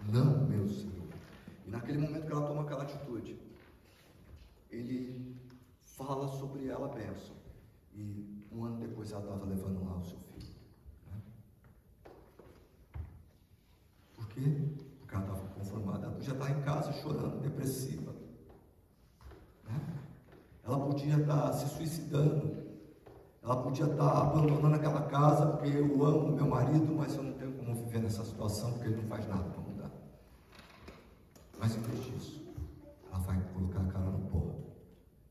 Não, meu Senhor. E naquele momento que ela toma aquela atitude, ele fala sobre ela a bênção. E um ano depois ela estava levando lá o seu filho. Né? Por quê? Porque ela estava conformada. podia estar em casa chorando, depressiva. Né? Ela podia estar se suicidando. Ela podia estar abandonando aquela casa porque eu amo meu marido, mas eu não tenho como viver nessa situação porque ele não faz nada para mudar. Mas em vez disso, ela vai colocar a cara no pó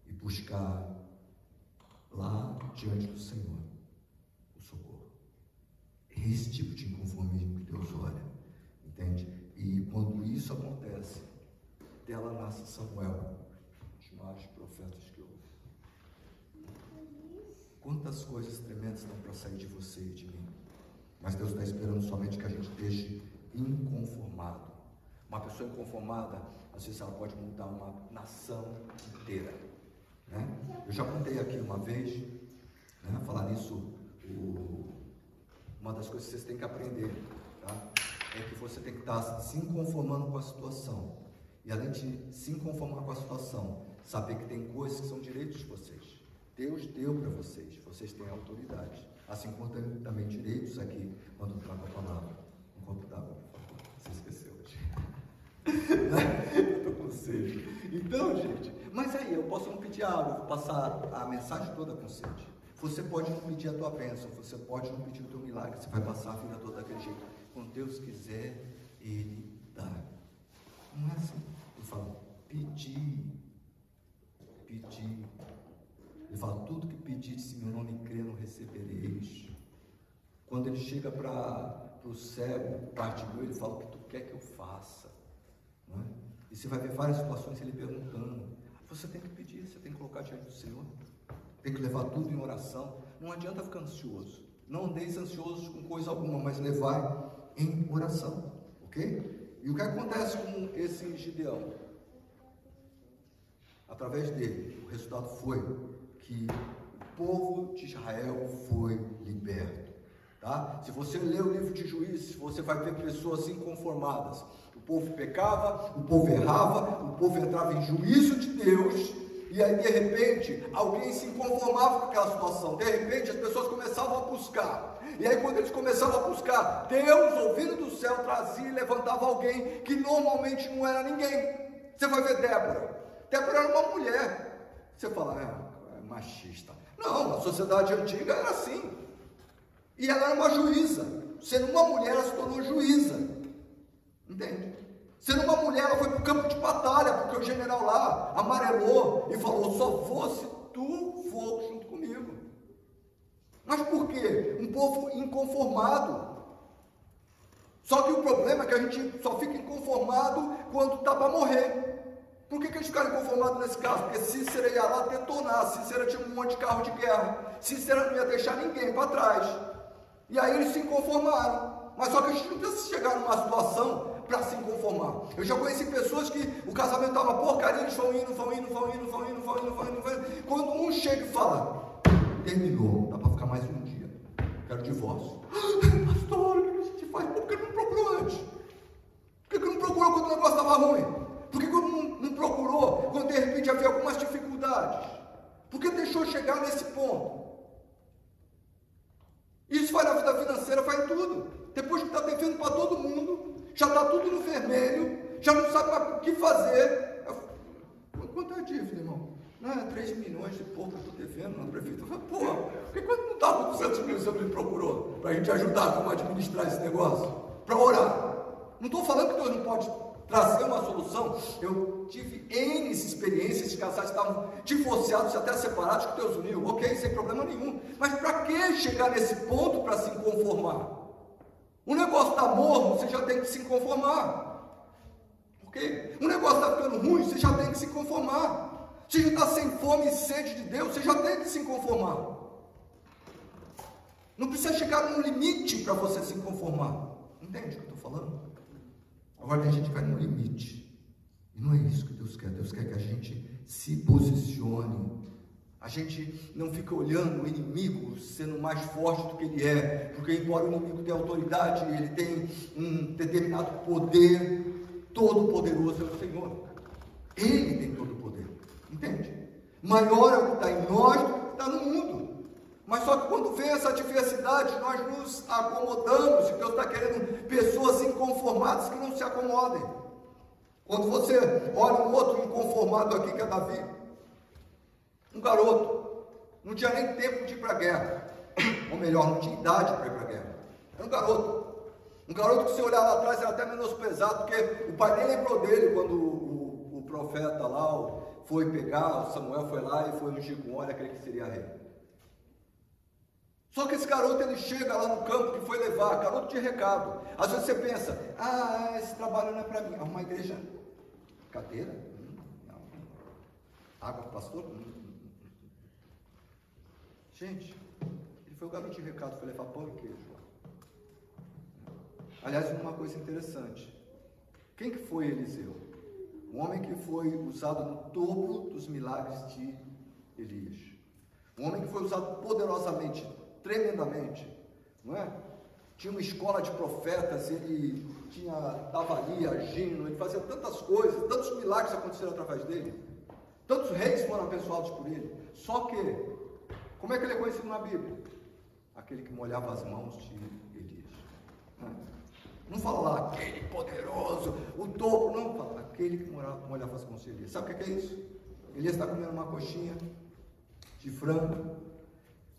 e buscar lá diante do Senhor o socorro. É esse tipo de inconformismo que Deus olha, entende? E quando isso acontece, dela nasce Samuel, um dos maiores profetas que houve. Quantas coisas tremendas estão para sair de você e de mim. Mas Deus está esperando somente que a gente deixe inconformado. Uma pessoa inconformada, às vezes ela pode mudar uma nação inteira. Né? Eu já contei aqui uma vez, né? falar nisso, o... uma das coisas que vocês têm que aprender tá? É que você tem que estar se conformando com a situação. E além de se conformar com a situação, saber que tem coisas que são direitos de vocês. Deus deu para vocês, vocês têm autoridade. Assim como tem também direitos aqui, quando trago a palavra. Um copo d'água. Você esqueceu hoje. Estou com sede. Então, gente, mas aí eu posso não pedir água, vou passar a mensagem toda com sede. Você pode não pedir a tua bênção, você pode não pedir o teu milagre, você vai passar a vida toda daquele jeito. Quando Deus quiser, Ele dá. Não é assim. Ele fala, pedir, pedir. Ele fala: Tudo que pediste em meu nome, crê, não recebereis. Quando ele chega para o cego, parte meu, ele fala: O que tu quer que eu faça? É? E você vai ver várias situações ele perguntando. Você tem que pedir, você tem que colocar diante do Senhor. Tem que levar tudo em oração. Não adianta ficar ansioso. Não andeis ansiosos com coisa alguma, mas levai em oração. Ok? E o que acontece com esse Gideão? Através dele, o resultado foi que o povo de Israel foi liberto. Tá? Se você ler o livro de Juízes, você vai ver pessoas inconformadas. O povo pecava, o povo errava, o povo entrava em juízo de Deus, e aí de repente alguém se inconformava com aquela situação. De repente as pessoas começavam a buscar. E aí quando eles começavam a buscar, Deus, ouvindo do céu, trazia e levantava alguém que normalmente não era ninguém. Você vai ver Débora. Débora era uma mulher. Você fala, é, machista. Não, a sociedade antiga era assim. E ela era uma juíza. Sendo uma mulher, ela se tornou juíza. Entende? Sendo uma mulher, ela foi para o campo de batalha, porque o general lá amarelou e falou: só fosse tu for junto comigo. Mas por quê? Um povo inconformado. Só que o problema é que a gente só fica inconformado quando está para morrer. Por que, que eles ficaram conformados nesse caso? Porque Cícera ia lá detonar, Cícera tinha um monte de carro de guerra, Cícera não ia deixar ninguém para trás. E aí eles se conformaram. Mas só que a gente não precisa chegar numa situação para se conformar. Eu já conheci pessoas que o casamento estava porcaria, eles vão indo, vão indo, vão indo, vão indo, vão indo, vão indo, vão indo. Quando um chega e fala, terminou, dá para mais um dia, quero divórcio. Pastor, o que a gente faz? Por que não procurou antes? Por que não procurou quando o negócio estava ruim? Por que não, não procurou quando de repente havia algumas dificuldades? Por que deixou chegar nesse ponto? Isso vai na vida financeira, vai em tudo. Depois que está devendo para todo mundo, já está tudo no vermelho, já não sabe o que fazer. Quanto é a dívida, irmão? Não, é 3 milhões de pouco que eu estou devendo na prefeitura. Porra, por que quando não estava com 200 mil você me procurou? Para a gente ajudar como administrar esse negócio? Para orar. Não estou falando que Deus não pode trazer uma solução. Eu tive N experiências de casais que estavam divorciados, até separados, que Deus uniu, ok, sem problema nenhum. Mas para que chegar nesse ponto para se conformar? O negócio está morno, você já tem que se conformar. Ok? O negócio está ficando ruim, você já tem que se conformar. Se já está sem fome e sede de Deus, você já tem que se conformar. Não precisa chegar num limite para você se conformar. Entende o que eu estou falando? Agora a gente vai no limite. E não é isso que Deus quer. Deus quer que a gente se posicione. A gente não fica olhando o inimigo sendo mais forte do que ele é, porque embora o inimigo tenha autoridade, ele tem um determinado poder, todo poderoso é o Senhor. Ele tem todo? Maior é o que está em nós do que o está no mundo. Mas só que quando vem essa diversidade, nós nos acomodamos, e Deus está querendo pessoas inconformadas que não se acomodem. Quando você olha um outro inconformado aqui que é Davi, um garoto, não tinha nem tempo de ir para a guerra, ou melhor, não tinha idade para ir para a guerra. Era um garoto. Um garoto que se olhar lá atrás era até menosprezado, porque o pai nem lembrou dele quando o, o, o profeta lá foi pegar, o Samuel foi lá e foi ungir com óleo, aquele que seria rei. Só que esse garoto ele chega lá no campo que foi levar, garoto de recado. Às vezes você pensa, ah, esse trabalho não é para mim. É uma igreja, cadeira? Hum, não. Água para pastor? Hum, hum, Gente, ele foi o garoto de recado, foi levar pão e queijo. Aliás, uma coisa interessante. Quem que foi Eliseu? Um homem que foi usado no topo dos milagres de Elias. Um homem que foi usado poderosamente tremendamente, não é? Tinha uma escola de profetas, ele tinha, estava ali agindo, ele fazia tantas coisas, tantos milagres aconteceram através dele, tantos reis foram abençoados por ele. Só que, como é que ele é conhecido na Bíblia? Aquele que molhava as mãos de Elias. Não fala lá, aquele poderoso, o topo, não, fala, aquele que molhava as mãos de Elias. Sabe o que é isso? Elias está comendo uma coxinha de frango,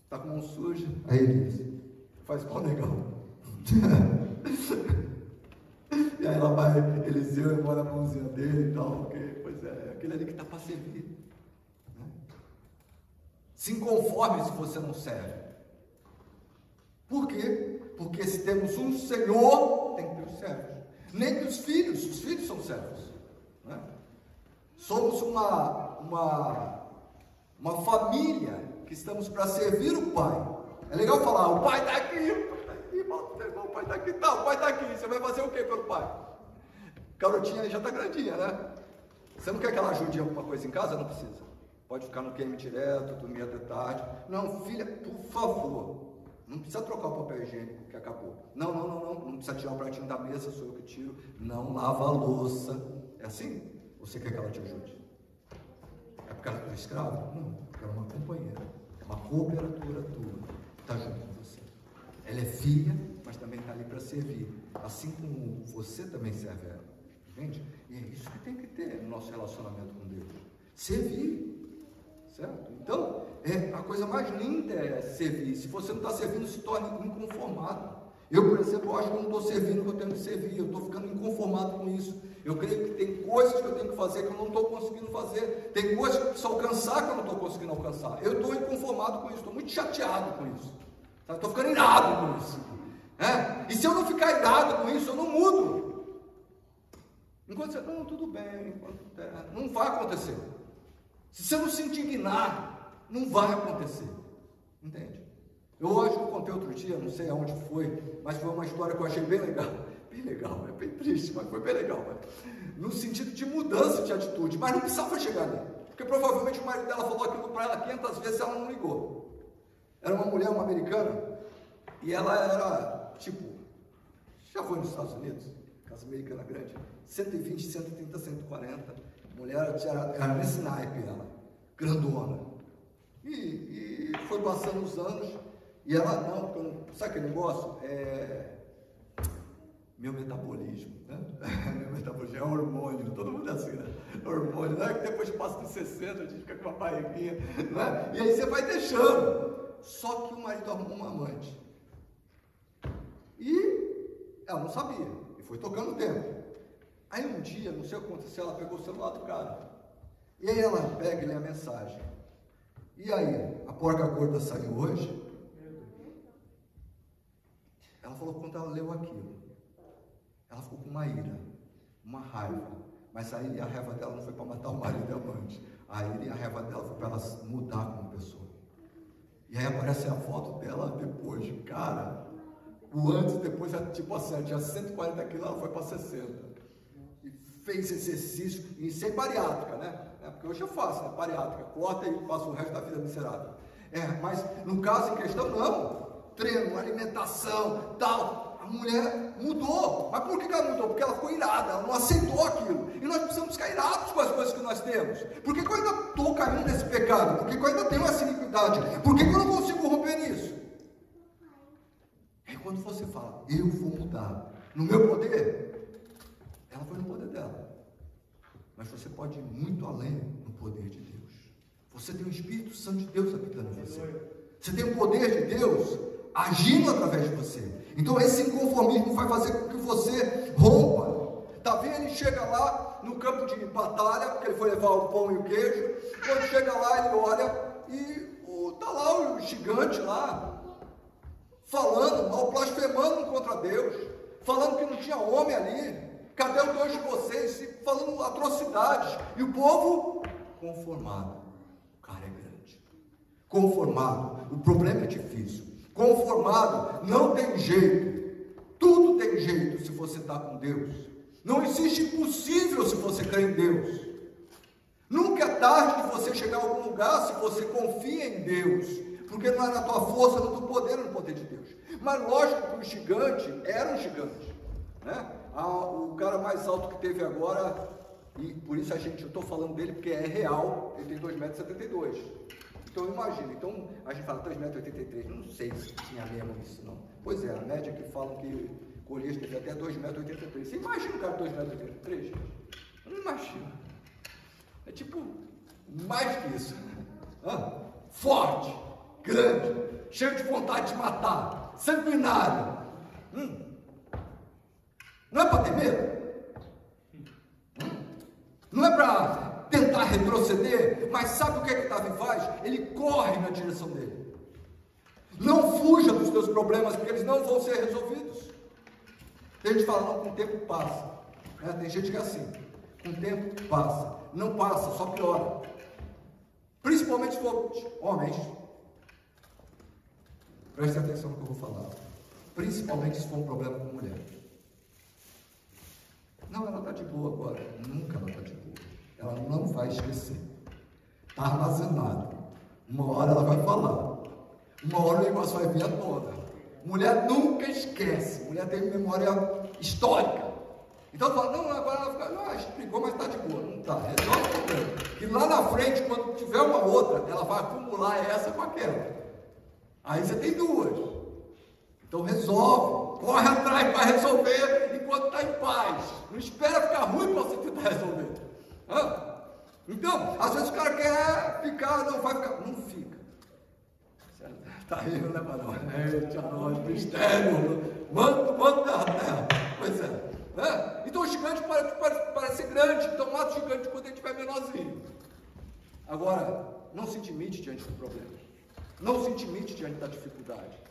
Está com mão suja. Aí diz, faz qual legal. e aí ela vai, Eliseu molha a mãozinha dele e tal, porque, pois é, é aquele ali que está para servir. Né? Se inconforme se você não serve. Por quê? Porque se temos um Senhor, tem que ter os servos. Nem que os filhos, os filhos são servos. Né? Somos uma, uma, uma família que estamos para servir o Pai. É legal falar, o Pai está aqui, o Pai está aqui, o Pai está aqui, tá, o Pai está aqui. Você vai fazer o que pelo Pai? Garotinha já está grandinha, né? Você não quer que ela ajude alguma coisa em casa? Não precisa. Pode ficar no game direto, dormir até tarde. Não, filha, por favor. Não precisa trocar o papel higiênico que acabou. Não, não, não, não. Não precisa tirar o pratinho da mesa, sou eu que tiro. Não lava a louça. É assim? Você quer que ela te ajude? É porque ela é escrava? Não, porque ela é uma companheira uma cooperatura tua, está junto com você. Ela é filha, mas também está ali para servir, assim como você também serve ela. Entende? E é isso que tem que ter no nosso relacionamento com Deus. Servir. Certo? Então, é, a coisa mais linda é servir. Se você não está servindo, se torne inconformado. Eu, por exemplo, acho que não estou servindo o que eu tenho que servir, eu estou ficando inconformado com isso. Eu creio que tem coisas que eu tenho que fazer que eu não estou conseguindo fazer, tem coisas que eu preciso alcançar que eu não estou conseguindo alcançar. Eu estou inconformado com isso, estou muito chateado com isso, estou ficando irado com isso. É? E se eu não ficar irado com isso, eu não mudo. Enquanto você, não, tudo bem, não vai acontecer. Se você não se indignar, não vai acontecer. Entende? Eu que eu contei outro dia, não sei aonde foi, mas foi uma história que eu achei bem legal. Bem legal, é bem triste, mas foi bem legal. No sentido de mudança de atitude, mas não precisava chegar ali. Porque provavelmente o marido dela falou aquilo para ela 500 vezes e ela não ligou. Era uma mulher, uma americana, e ela era tipo, já foi nos Estados Unidos, casa americana grande, 120, 130, 140. Mulher era, era nesse naipe ela, grandona. E, e foi passando os anos, e ela, não, sabe aquele negócio? É, meu metabolismo, né? meu metabolismo é hormônio, todo mundo é assim, né? Hormônio, é que depois passa dos 60, a gente fica com uma barriguinha, né? E aí você vai deixando. Só que o marido arrumou uma amante. E ela não sabia, e foi tocando o tempo. Aí um dia, não sei o que aconteceu, ela pegou o celular do cara. E aí ela pega e lê a mensagem. E aí, a porca gorda saiu hoje? Ela falou quando ela leu aquilo. Ela ficou com uma ira, uma raiva. Mas aí a raiva dela não foi para matar o marido e a amante. A a raiva dela foi para ela mudar como pessoa. E aí aparece a foto dela depois. Cara, o antes e depois, tipo assim, tinha 140 quilos, ela foi para 60. Fez exercício, e sem bariátrica, né? É, porque hoje eu faço, né? Bariátrica, corta e passa o resto da vida miserável. É, mas no caso em questão, não treino, alimentação, tal. A mulher mudou. Mas por que ela mudou? Porque ela ficou irada, ela não aceitou aquilo. E nós precisamos ficar irados com as coisas que nós temos. Por que, eu ainda estou caindo nesse pecado? Por que, eu ainda tenho essa iniquidade? Por que eu não consigo romper nisso? É quando você fala, eu vou mudar. No meu poder, ela foi no poder dela. Pode ir muito além no poder de Deus. Você tem o Espírito Santo de Deus habitando em você. Você tem o poder de Deus agindo através de você. Então esse inconformismo vai fazer com que você rompa. Davi ele chega lá no campo de batalha, porque ele foi levar o pão e o queijo. Quando chega lá, ele olha e está lá o gigante lá, falando, mal blasfemando contra Deus, falando que não tinha homem ali. Cadê o Deus de vocês? Falando atrocidades. E o povo conformado. O cara é grande. Conformado. O problema é difícil. Conformado não tem jeito. Tudo tem jeito se você está com Deus. Não existe impossível se você crê em Deus. Nunca é tarde de você chegar a algum lugar se você confia em Deus. Porque não é na tua força, no teu poder, no poder de Deus. Mas lógico que o gigante era um gigante. Né? Ah, o cara mais alto que teve agora, e por isso a gente, eu estou falando dele porque é real, ele tem 2,72 m. Então imagina, então a gente fala 2,83 m, não sei se tinha mesmo isso não. Pois é, a média que falam que Golias teve até 2,83 m. Você imagina um cara de 2,83 m? Não imagina. É tipo, mais que isso. Ah, forte, grande, cheio de vontade de matar, sanguinário. Hum. Não é para ter medo? Não é para tentar retroceder, mas sabe o que é que Davi faz? Ele corre na direção dele. Não fuja dos teus problemas, porque eles não vão ser resolvidos. Tem gente que fala, não, com o tempo passa. É, tem gente que é assim, com o tempo passa. Não passa, só piora. Principalmente se for homens. Preste atenção no que eu vou falar. Principalmente se for um problema com mulher. Não, ela está de boa agora. Nunca ela está de boa. Ela não vai esquecer. Está armazenado. Uma hora ela vai falar. Uma hora o negócio vai vir à tona. Mulher nunca esquece. Mulher tem memória histórica. Então fala, não, agora ela fica, não, explicou, mas está de boa. Não está, resolve o problema. E lá na frente, quando tiver uma outra, ela vai acumular essa com aquela. Aí você tem duas. Então resolve, corre atrás para resolver enquanto está em paz. Não espera ficar ruim para você tentar resolver. Hã? Então, às vezes o cara quer ficar, não vai ficar, não fica. Está rindo, né, Manuel? Eita, nós, mistério, manto, manto da terra. Pois é. Né? Então o gigante parece, parece, parece grande, então mata o gigante quando ele estiver menorzinho. Agora, não se intimide diante do problema. Não se intimide diante da dificuldade.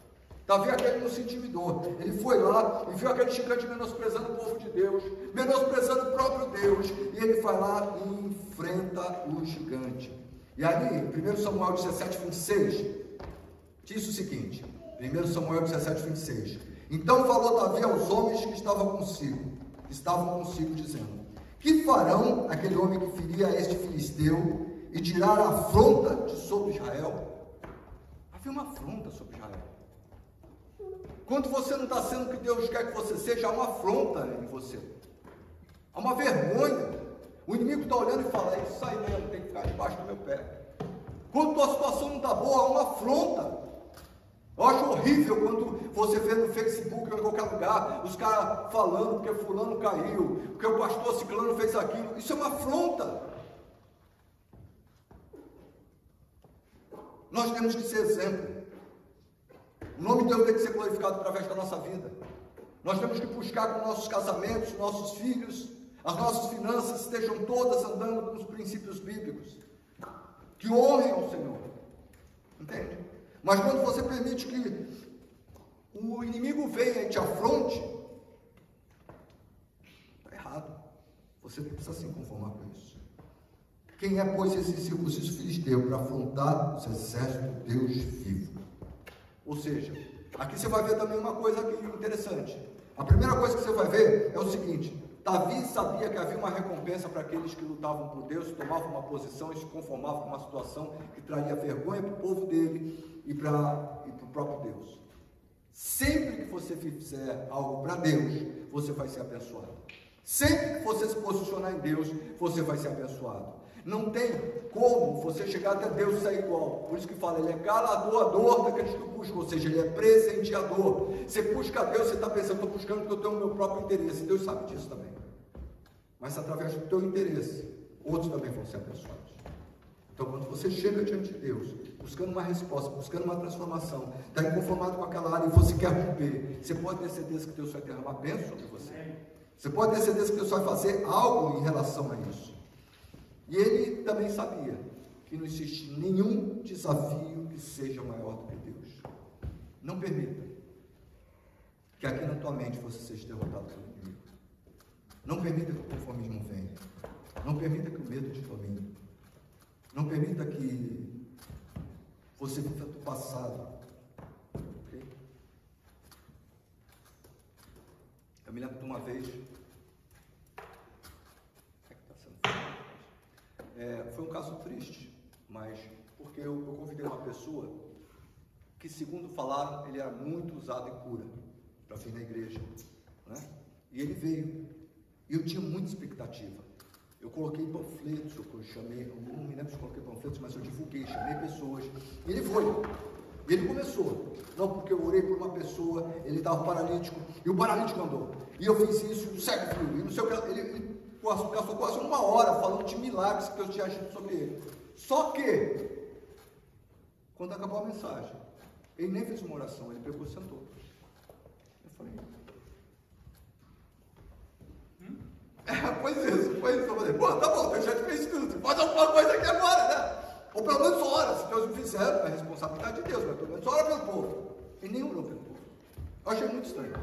Davi aquele não se intimidou. Ele foi lá e viu aquele gigante menosprezando o povo de Deus, menosprezando o próprio Deus. E ele vai lá e enfrenta o gigante. E ali, 1 Samuel 17, 26, diz o seguinte: 1 Samuel 17, 26. Então falou Davi aos homens que estavam consigo, que estavam consigo, dizendo: Que farão aquele homem que feria este filisteu e tirar a afronta de sobre Israel? Havia uma afronta sobre Israel. Quando você não está sendo o que Deus quer que você seja, há uma afronta em você. Há uma vergonha. O inimigo está olhando e fala, isso aí mesmo, tem que ficar debaixo do meu pé. Quando tua situação não está boa, há uma afronta. Eu acho horrível quando você vê no Facebook ou em qualquer lugar os caras falando porque fulano caiu, porque o pastor ciclano fez aquilo. Isso é uma afronta. Nós temos que ser exemplo. O nome de Deus tem que ser glorificado através da nossa vida. Nós temos que buscar que nossos casamentos, nossos filhos, as nossas finanças estejam todas andando com os princípios bíblicos. Que honrem ao Senhor. Entende? Mas quando você permite que o inimigo venha e te afronte, está errado. Você precisa se conformar com isso. Quem é, pois, esse circunciso filisteu para afrontar os exércitos do Deus vivo? Ou seja, aqui você vai ver também uma coisa interessante. A primeira coisa que você vai ver é o seguinte: Davi sabia que havia uma recompensa para aqueles que lutavam por Deus, tomavam uma posição e se conformavam com uma situação que traria vergonha para o povo dele e para e o próprio Deus. Sempre que você fizer algo para Deus, você vai ser abençoado. Sempre que você se posicionar em Deus, você vai ser abençoado. Não tem como você chegar até Deus e sair igual. Por isso que fala, ele é galardoador daqueles que buscam, ou seja, ele é presenteador. Você busca Deus, você está pensando, estou buscando porque eu tenho o meu próprio interesse. Deus sabe disso também. Mas através do teu interesse, outros também vão ser abençoados. Então, quando você chega diante de Deus, buscando uma resposta, buscando uma transformação, está inconformado com aquela área e você quer romper, você pode ter certeza que Deus vai derramar bênção sobre você. Você pode ter certeza que Deus vai fazer algo em relação a isso. E ele também sabia que não existe nenhum desafio que seja maior do que Deus. Não permita que aqui na tua mente você seja derrotado pelo inimigo. Não permita que o conformismo venha. Não permita que o medo te domine. Não permita que você viva do passado. Eu me lembro de uma vez. É, foi um caso triste, mas porque eu, eu convidei uma pessoa que, segundo falaram, ele era muito usado em cura para vir na igreja. Né? E ele veio. E eu tinha muita expectativa. Eu coloquei panfletos, eu chamei, eu não me lembro se coloquei panfletos, mas eu divulguei, chamei pessoas. E ele foi. E ele começou. Não porque eu orei por uma pessoa, ele estava paralítico, e o paralítico andou. E eu fiz isso, cego fluiu. E não sei o que. Ele, ele passou quase uma hora falando de milagres que Deus tinha agido sobre ele. Só que, quando acabou a mensagem, ele nem fez uma oração, ele pegou e sentou. Eu falei, É, pois isso, pois isso. Eu falei, pô, tá bom, Deus já te fez tudo. Faz alguma coisa aqui agora, né? Ou pelo menos ora. Se Deus não fizer, é responsabilidade de Deus, mas pelo menos ora pelo povo. E nem orou pelo povo. Eu achei muito estranho.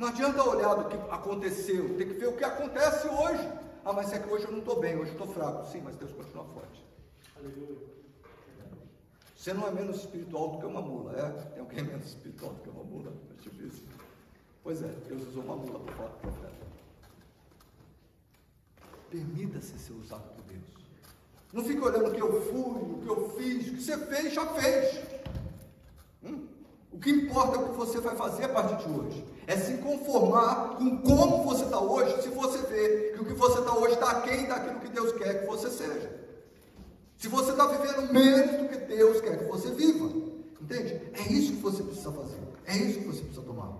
Não adianta olhar do que aconteceu, tem que ver o que acontece hoje. Ah, mas é que hoje eu não estou bem, hoje eu estou fraco. Sim, mas Deus continua forte. Aleluia. Você não é menos espiritual do que uma mula, é? Tem alguém menos espiritual do que uma mula? É difícil. Pois é, Deus usou uma mula para falar o profeta. Permita-se ser usado por Deus. Não fique olhando o que eu fui, o que eu fiz, o que você fez, já fez. Hum? O que importa é o que você vai fazer a partir de hoje. É se conformar com como você está hoje, se você vê que o que você está hoje está aquém daquilo que Deus quer que você seja. Se você está vivendo menos do que Deus quer que você viva. Entende? É isso que você precisa fazer. É isso que você precisa tomar.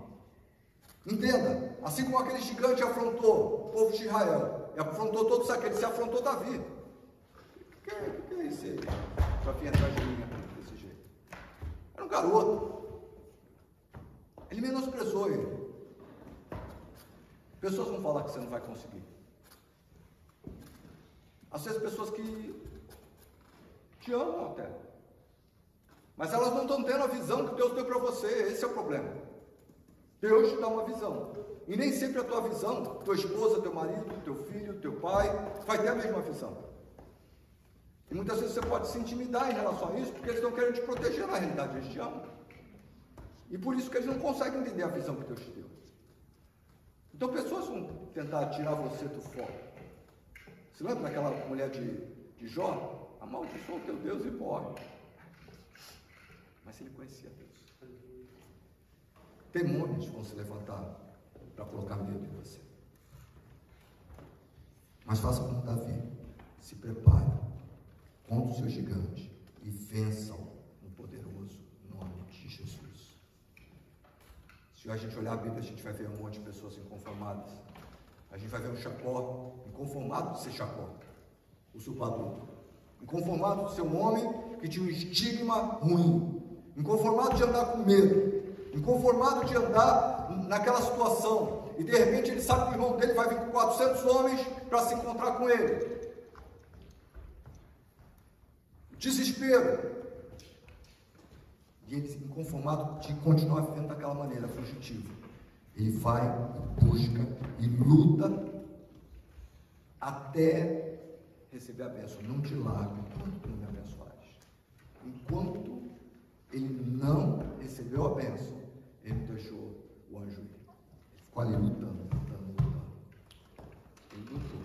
Entenda, assim como aquele gigante afrontou o povo de Israel, e afrontou todos aqueles, se afrontou Davi. O que, que, que, é isso aí? Para vir atrás de mim desse jeito. Era um garoto. Ele menosprezou ele. Pessoas vão falar que você não vai conseguir. Às vezes pessoas que te amam até. Mas elas não estão tendo a visão que Deus deu para você. Esse é o problema. Deus te dá uma visão. E nem sempre a tua visão, tua esposa, teu marido, teu filho, teu pai, vai ter a mesma visão. E muitas vezes você pode se intimidar em relação a isso, porque eles estão querendo te proteger na realidade, eles te amam. E por isso que eles não conseguem entender a visão que Deus te deu. Então pessoas vão tentar tirar você do foco. Você lembra daquela mulher de, de Jó? Amaldiçoa o teu Deus e morre. Mas ele conhecia Deus. Demônios vão se levantar para colocar medo em você. Mas faça como Davi. Se prepare contra o seu gigante e vença-o no poderoso nome de Jesus. Se a gente olhar a Bíblia, a gente vai ver um monte de pessoas inconformadas. A gente vai ver um Chacó, inconformado de ser Chacó, usurpador. Inconformado de ser um homem que tinha um estigma ruim. Inconformado de andar com medo inconformado de andar naquela situação, e de repente ele sabe que o irmão dele vai vir com 400 homens para se encontrar com ele. Desespero. E ele, inconformado de continuar vivendo daquela maneira, fugitivo, ele vai, busca e luta até receber a bênção. Não te largo enquanto não me abençoares. Enquanto ele não recebeu a bênção, ele deixou o anjo ir. Ele ficou ali lutando, lutando, lutando. Ele lutou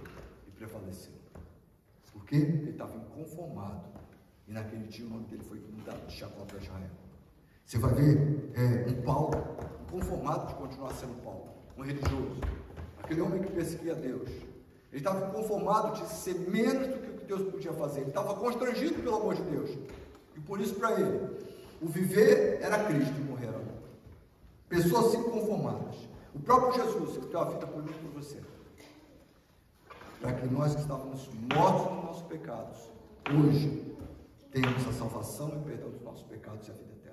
e prevaleceu. Por quê? Ele estava inconformado. E naquele dia o nome dele foi mudado de Jacó para Israel. Você vai ver é, um Paulo inconformado de continuar sendo Paulo, um religioso. Aquele homem que perseguia Deus. Ele estava inconformado de ser menos do que o que Deus podia fazer. Ele estava constrangido pelo amor de Deus. E por isso, para ele, o viver era Cristo e morrer era Pessoas inconformadas. O próprio Jesus, que deu a vida por mim e por você. para que nós que estávamos mortos nos nossos pecados, hoje tenhamos a salvação e o perdão dos nossos pecados e a vida eterna.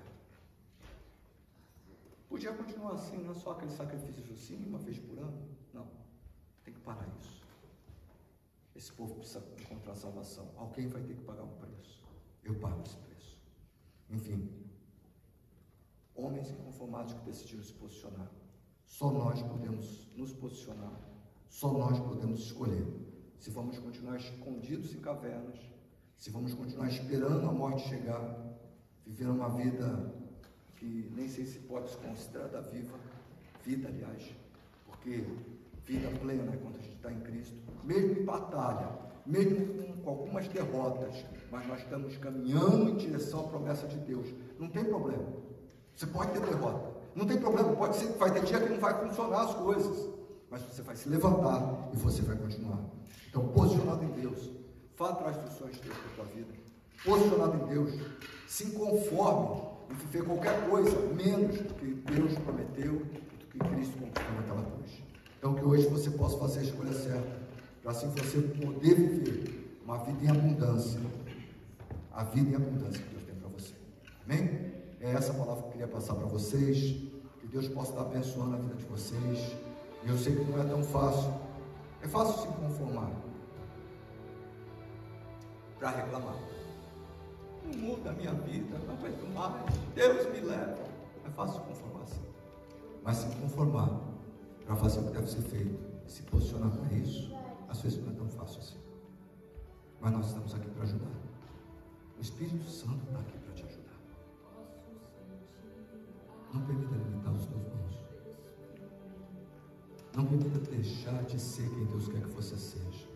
Podia continuar assim, não é só aquele sacrifício assim, uma vez por ano? Não. Tem que parar isso. Esse povo precisa encontrar salvação. Alguém vai ter que pagar um preço. Eu pago esse preço. Enfim, homens inconformados que decidiram se posicionar. Só nós podemos nos posicionar. Só nós podemos escolher se vamos continuar escondidos em cavernas, se vamos continuar esperando a morte chegar, vivendo uma vida que nem sei se pode ser considerada viva, vida, aliás, porque vida plena é quando a gente está em Cristo, mesmo em batalha, mesmo com algumas derrotas, mas nós estamos caminhando em direção à promessa de Deus. Não tem problema. Você pode ter derrota. Não tem problema, pode ser que vai ter dia que não vai funcionar as coisas. Mas você vai se levantar e você vai continuar. Então, posicionado em Deus, vá atrás dos de Deus para a tua vida. Posicionado em Deus, se conforme em viver qualquer coisa menos do que Deus prometeu e do que Cristo conquistou naquela cruz. Então, que hoje você possa fazer a escolha certa, para assim você poder viver uma vida em abundância. A vida em abundância que Deus tem para você. Amém? É essa palavra que eu queria passar para vocês. Que Deus possa estar abençoando a vida de vocês. E eu sei que não é tão fácil. É fácil se conformar para reclamar. Não muda a minha vida, não aguento mais. Deus me leva. É fácil se conformar assim. Mas se conformar para fazer o que deve ser feito, se posicionar para isso, às vezes não é tão fácil assim. Mas nós estamos aqui para ajudar. O Espírito Santo está aqui para te ajudar. Não permita limitar os teus dons. Não permita deixar de ser quem Deus quer que você seja.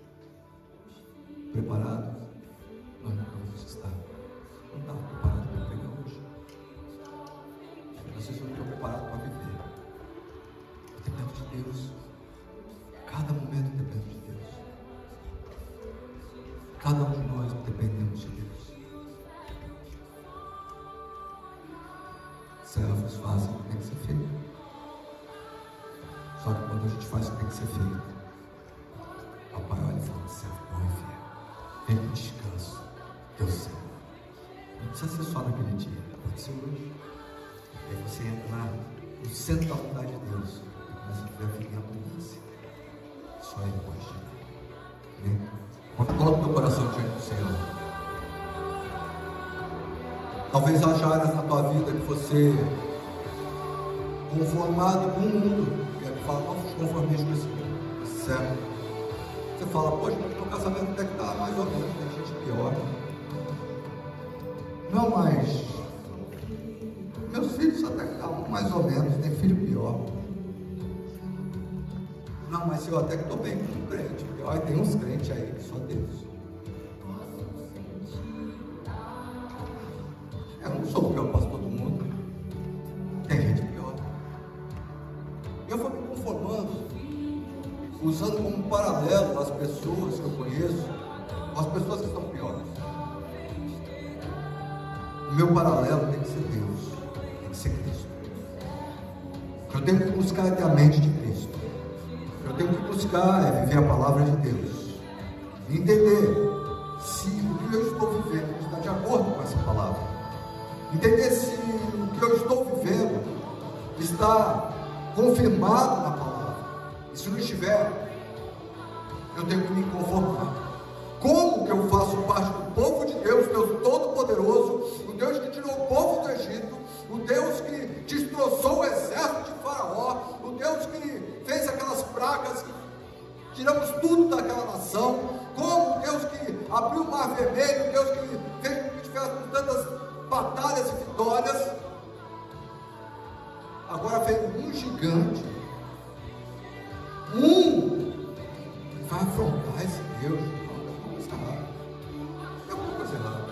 Você, conformado com o mundo, e ele fala, não se conformeis com esse mundo, século. Você fala, poxa, mas meu casamento até que está mais ou menos, tem gente pior. Não, mas meus filhos até que tá mais ou menos, tem filho pior. Não, mas eu até que estou bem com o crente. Olha, tem uns crentes aí que só Deus. Pessoas que eu conheço, as pessoas que estão piores. O meu paralelo tem que ser Deus, tem que ser Cristo. Eu tenho que buscar até a mente de Cristo. Eu tenho que buscar é viver a palavra de Deus. Entender se o que eu estou vivendo está de acordo com essa palavra. Entender se o que eu estou vivendo está confirmado na palavra. E se não estiver, eu tenho que me conformar. Como que eu faço parte do povo de Deus, Deus Todo-Poderoso, o Deus que tirou o povo do Egito, o Deus que destroçou o exército de Faraó, o Deus que fez aquelas pragas, tiramos tudo daquela nação, como o Deus que abriu o mar vermelho, o Deus que fez com que tivéssemos tantas batalhas e vitórias. Agora vem um gigante, um vai afrontar esse Deus. Não, coisa errada. Tem alguma coisa errada.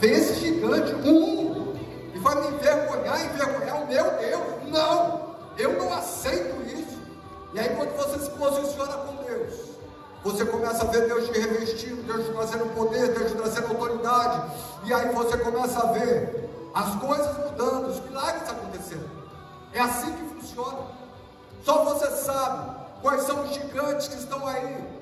Esse gigante, um, e vai me envergonhar, envergonhar o meu Deus. Não, eu não aceito isso. E aí, quando você se posiciona com Deus, você começa a ver Deus te revestindo, Deus te trazendo poder, Deus te trazendo autoridade. E aí você começa a ver as coisas mudando, os milagres acontecendo. É assim que funciona. Só você sabe quais são os gigantes que estão aí.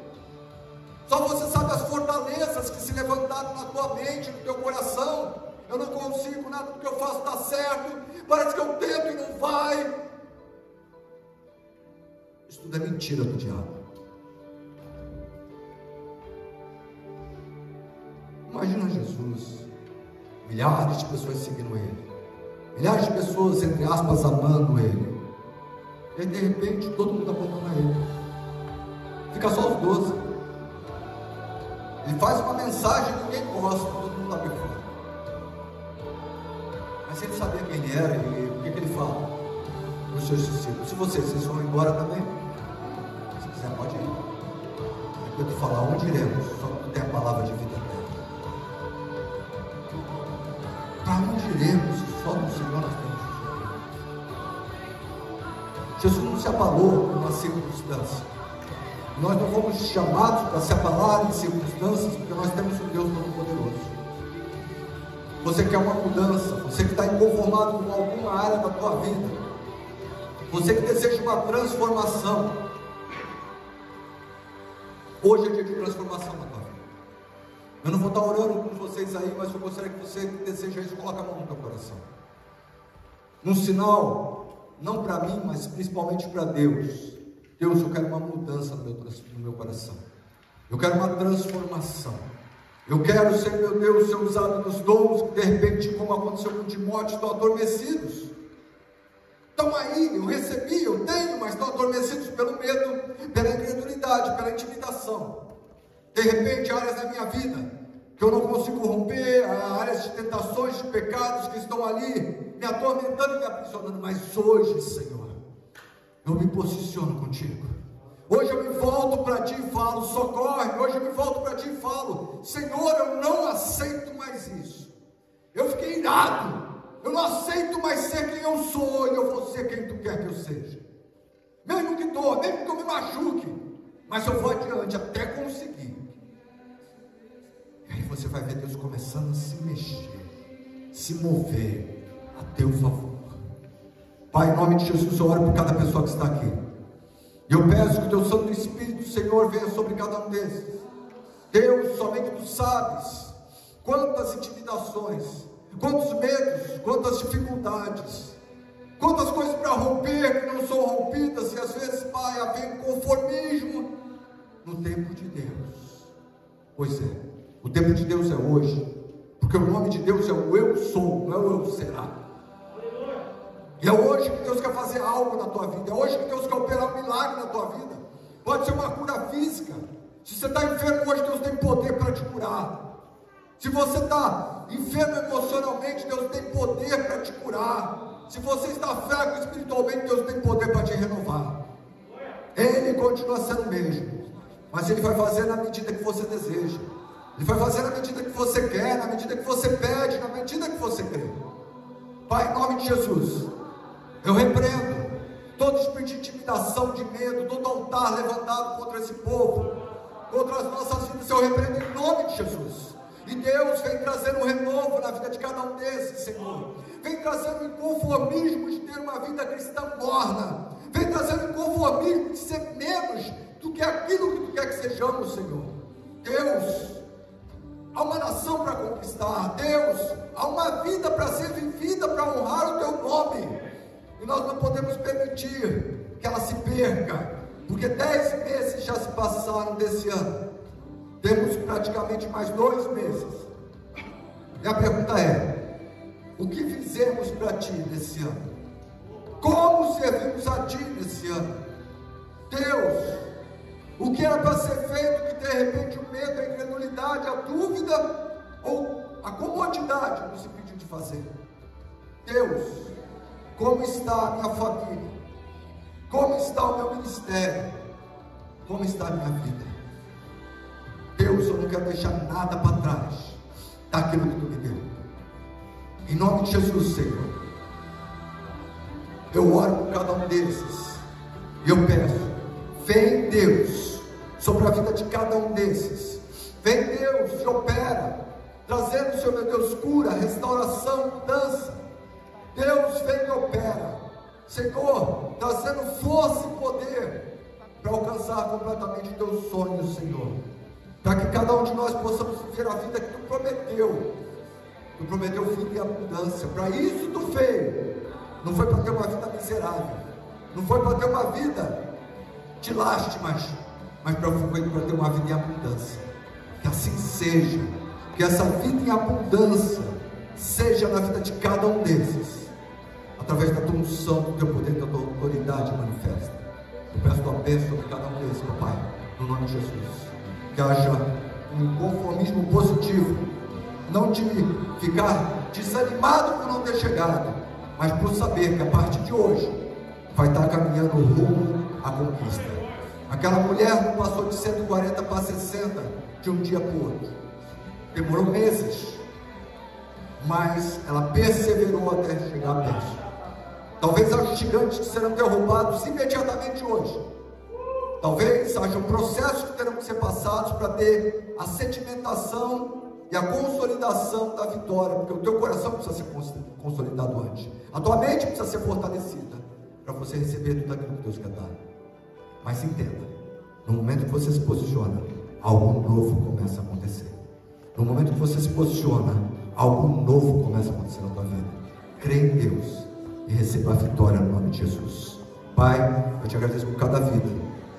Só você sabe as fortalezas que se levantaram na tua mente, no teu coração. Eu não consigo, nada do que eu faço dá certo. Parece que eu tento e não vai. Isso tudo é mentira do diabo. Imagina Jesus, milhares de pessoas seguindo ele, milhares de pessoas, entre aspas, amando ele. E aí, de repente, todo mundo abandona ele. Fica só os doze. Ele faz uma mensagem que ninguém gosta, todo mundo está fora. Mas ele sabia quem ele era e o que, que ele fala para os seus discípulos. Se vocês, vocês vão embora também? Se quiser, pode ir. Depois de falar onde iremos, só que tem a palavra de vida eterna. Para onde iremos? Só no Senhor nós temos Jesus não se abalou com uma circunstância. Nós não fomos chamados para se abalar em circunstâncias, porque nós temos um Deus Todo-Poderoso. Você quer uma mudança, você que está inconformado com alguma área da tua vida, você que deseja uma transformação, hoje é dia de transformação na tua vida. Eu não vou estar orando com vocês aí, mas eu gostaria que você que deseja isso, coloque a mão no teu coração. Num sinal, não para mim, mas principalmente para Deus. Deus, eu quero uma mudança no meu, no meu coração. Eu quero uma transformação. Eu quero, ser, meu Deus, ser usado nos dons de repente, como aconteceu com Timóteo, estão adormecidos. Estão aí, eu recebi, eu tenho, mas estão adormecidos pelo medo, pela incredulidade, pela intimidação. De repente, áreas da minha vida que eu não consigo romper, áreas de tentações, de pecados que estão ali me atormentando e me aprisionando. Mas hoje, Senhor, eu me posiciono contigo. Hoje eu me volto para ti e falo, socorre. Hoje eu me volto para ti e falo, Senhor, eu não aceito mais isso. Eu fiquei irado. Eu não aceito mais ser quem eu sou e eu vou ser quem tu quer que eu seja. Mesmo que dor, mesmo que eu me machuque, mas eu vou adiante até conseguir. E aí você vai ver Deus começando a se mexer, se mover a teu favor. Pai, em nome de Jesus, eu oro por cada pessoa que está aqui. Eu peço que o teu Santo Espírito, Senhor, venha sobre cada um desses. Deus, somente tu sabes quantas intimidações, quantos medos, quantas dificuldades, quantas coisas para romper que não são rompidas, e às vezes, Pai, havia conformismo no tempo de Deus. Pois é, o tempo de Deus é hoje, porque o nome de Deus é o eu sou, não é o eu será. E é hoje que Deus quer fazer algo na tua vida, é hoje que Deus quer operar um milagre na tua vida. Pode ser uma cura física. Se você está enfermo hoje, Deus tem poder para te curar. Se você está enfermo emocionalmente, Deus tem poder para te curar. Se você está fraco espiritualmente, Deus tem poder para te renovar. Ele continua sendo o mesmo, mas Ele vai fazer na medida que você deseja. Ele vai fazer na medida que você quer, na medida que você pede, na medida que você crê. Pai, em nome de Jesus, eu repreendo todo espírito de intimidação, de medo, todo altar levantado contra esse povo, contra as nossas vidas, eu repreendo em nome de Jesus. E Deus vem trazendo um renovo na vida de cada um desses, Senhor. Vem trazendo um inconformismo de ter uma vida cristã morna. Vem trazendo um inconformismo de ser menos do que aquilo que tu quer que sejamos, Senhor. Deus, há uma nação para conquistar. Deus, há uma vida para ser vivida, para honrar o teu nome. E nós não podemos permitir que ela se perca, porque dez meses já se passaram desse ano. Temos praticamente mais dois meses. E a pergunta é: o que fizemos para ti nesse ano? Como servimos a ti nesse ano? Deus, o que era para ser feito que de repente o medo, a incredulidade, a dúvida ou a comodidade nos impediu de fazer? Deus, como está a minha família? Como está o meu ministério? Como está a minha vida? Deus, eu não quero deixar nada para trás daquilo que tu me deu. Em nome de Jesus, Senhor. Eu oro por cada um desses. E eu peço, vem Deus sobre a vida de cada um desses. Vem Deus e opera, trazendo, Senhor meu Deus, cura, restauração, mudança. Deus vem e opera. Senhor, trazendo força e poder para alcançar completamente teus sonhos, Senhor. Para que cada um de nós possamos viver a vida que tu prometeu. Tu prometeu vida e abundância. Para isso tu fez. Não foi para ter uma vida miserável. Não foi para ter uma vida de lástimas. Mas para ter uma vida em abundância. Que assim seja. Que essa vida em abundância seja na vida de cada um desses. Através da tua unção, do teu poder, da tua autoridade manifesta. Eu peço tua bênção sobre cada um desses, meu Pai. No nome de Jesus. Que haja um conformismo positivo. Não de ficar desanimado por não ter chegado, mas por saber que a partir de hoje vai estar caminhando rumo à conquista. Aquela mulher não passou de 140 para 60 de um dia para o outro. Demorou meses, mas ela perseverou até chegar a bênção. Talvez haja gigantes que serão derrubados imediatamente hoje. Talvez haja processos que terão que ser passados para ter a sedimentação e a consolidação da vitória, porque o teu coração precisa ser consolidado antes. A tua mente precisa ser fortalecida para você receber tudo aquilo que Deus quer dar. Mas entenda, no momento que você se posiciona, algo novo começa a acontecer. No momento que você se posiciona, algo novo começa a acontecer na tua vida. Crê em Deus e receba a vitória no nome de Jesus. Pai, eu te agradeço por cada vida.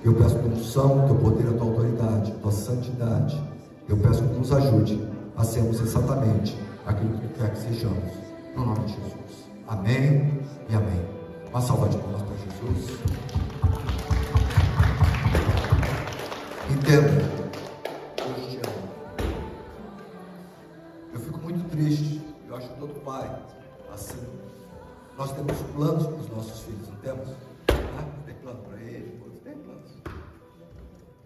Eu peço tua unção, teu poder, a tua autoridade, a tua santidade. Eu peço que nos ajude a sermos exatamente aquilo que tu quer que sejamos. No nome de Jesus. Amém e amém. Uma salva de palmas para Jesus. Entenda. Eu fico muito triste. Eu acho todo pai, assim, nós temos planos para os nossos filhos, não temos? Ah, tem plano para ele, tem planos.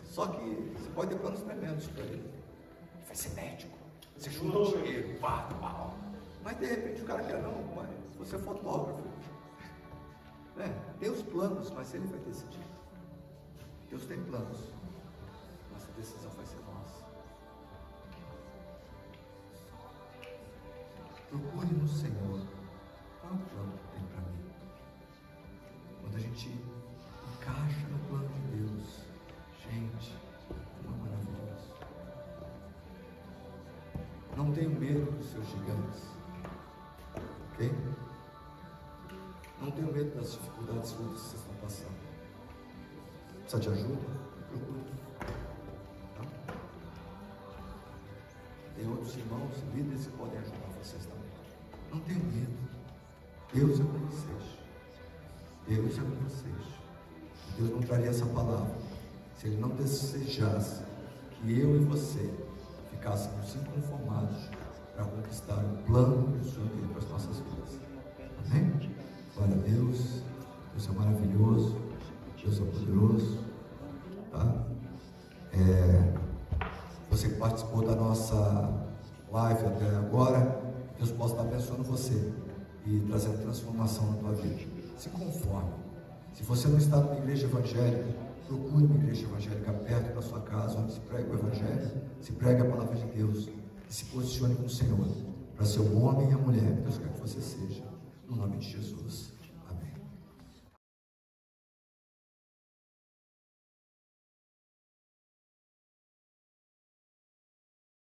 Só que você pode ter planos tremendos para ele. Ele vai ser médico. Você junta dinheiro, pá, pá. Mas de repente o cara quer não, mas você é fotógrafo. É, tem os planos, mas ele vai decidir. Deus tem planos. Mas a decisão vai ser nossa. Procure no Senhor. É plano que tem para mim? Quando a gente encaixa no plano de Deus, gente, Não tenho medo dos seus gigantes. Ok? Não tenho medo das dificuldades que vocês estão passando. Precisa de ajuda? Procure. Tá? Tem outros irmãos, líderes que podem ajudar vocês também. Não tenho medo. Deus é com vocês. Deus é com vocês. Deus não traria essa palavra se Ele não desejasse que eu e você ficássemos inconformados para conquistar o plano que o Senhor tem para as nossas vidas. Amém? Glória a Deus. Deus é maravilhoso. Deus é poderoso. Tá? É, você que participou da nossa live até agora, Deus possa estar abençoando você e trazendo transformação na tua vida. Se conforme. Se você não está numa igreja evangélica, Procure uma igreja evangélica perto da sua casa, onde se prega o Evangelho, se prega a palavra de Deus e se posicione com o Senhor para ser o homem e a mulher que Deus quer que você seja. No nome de Jesus.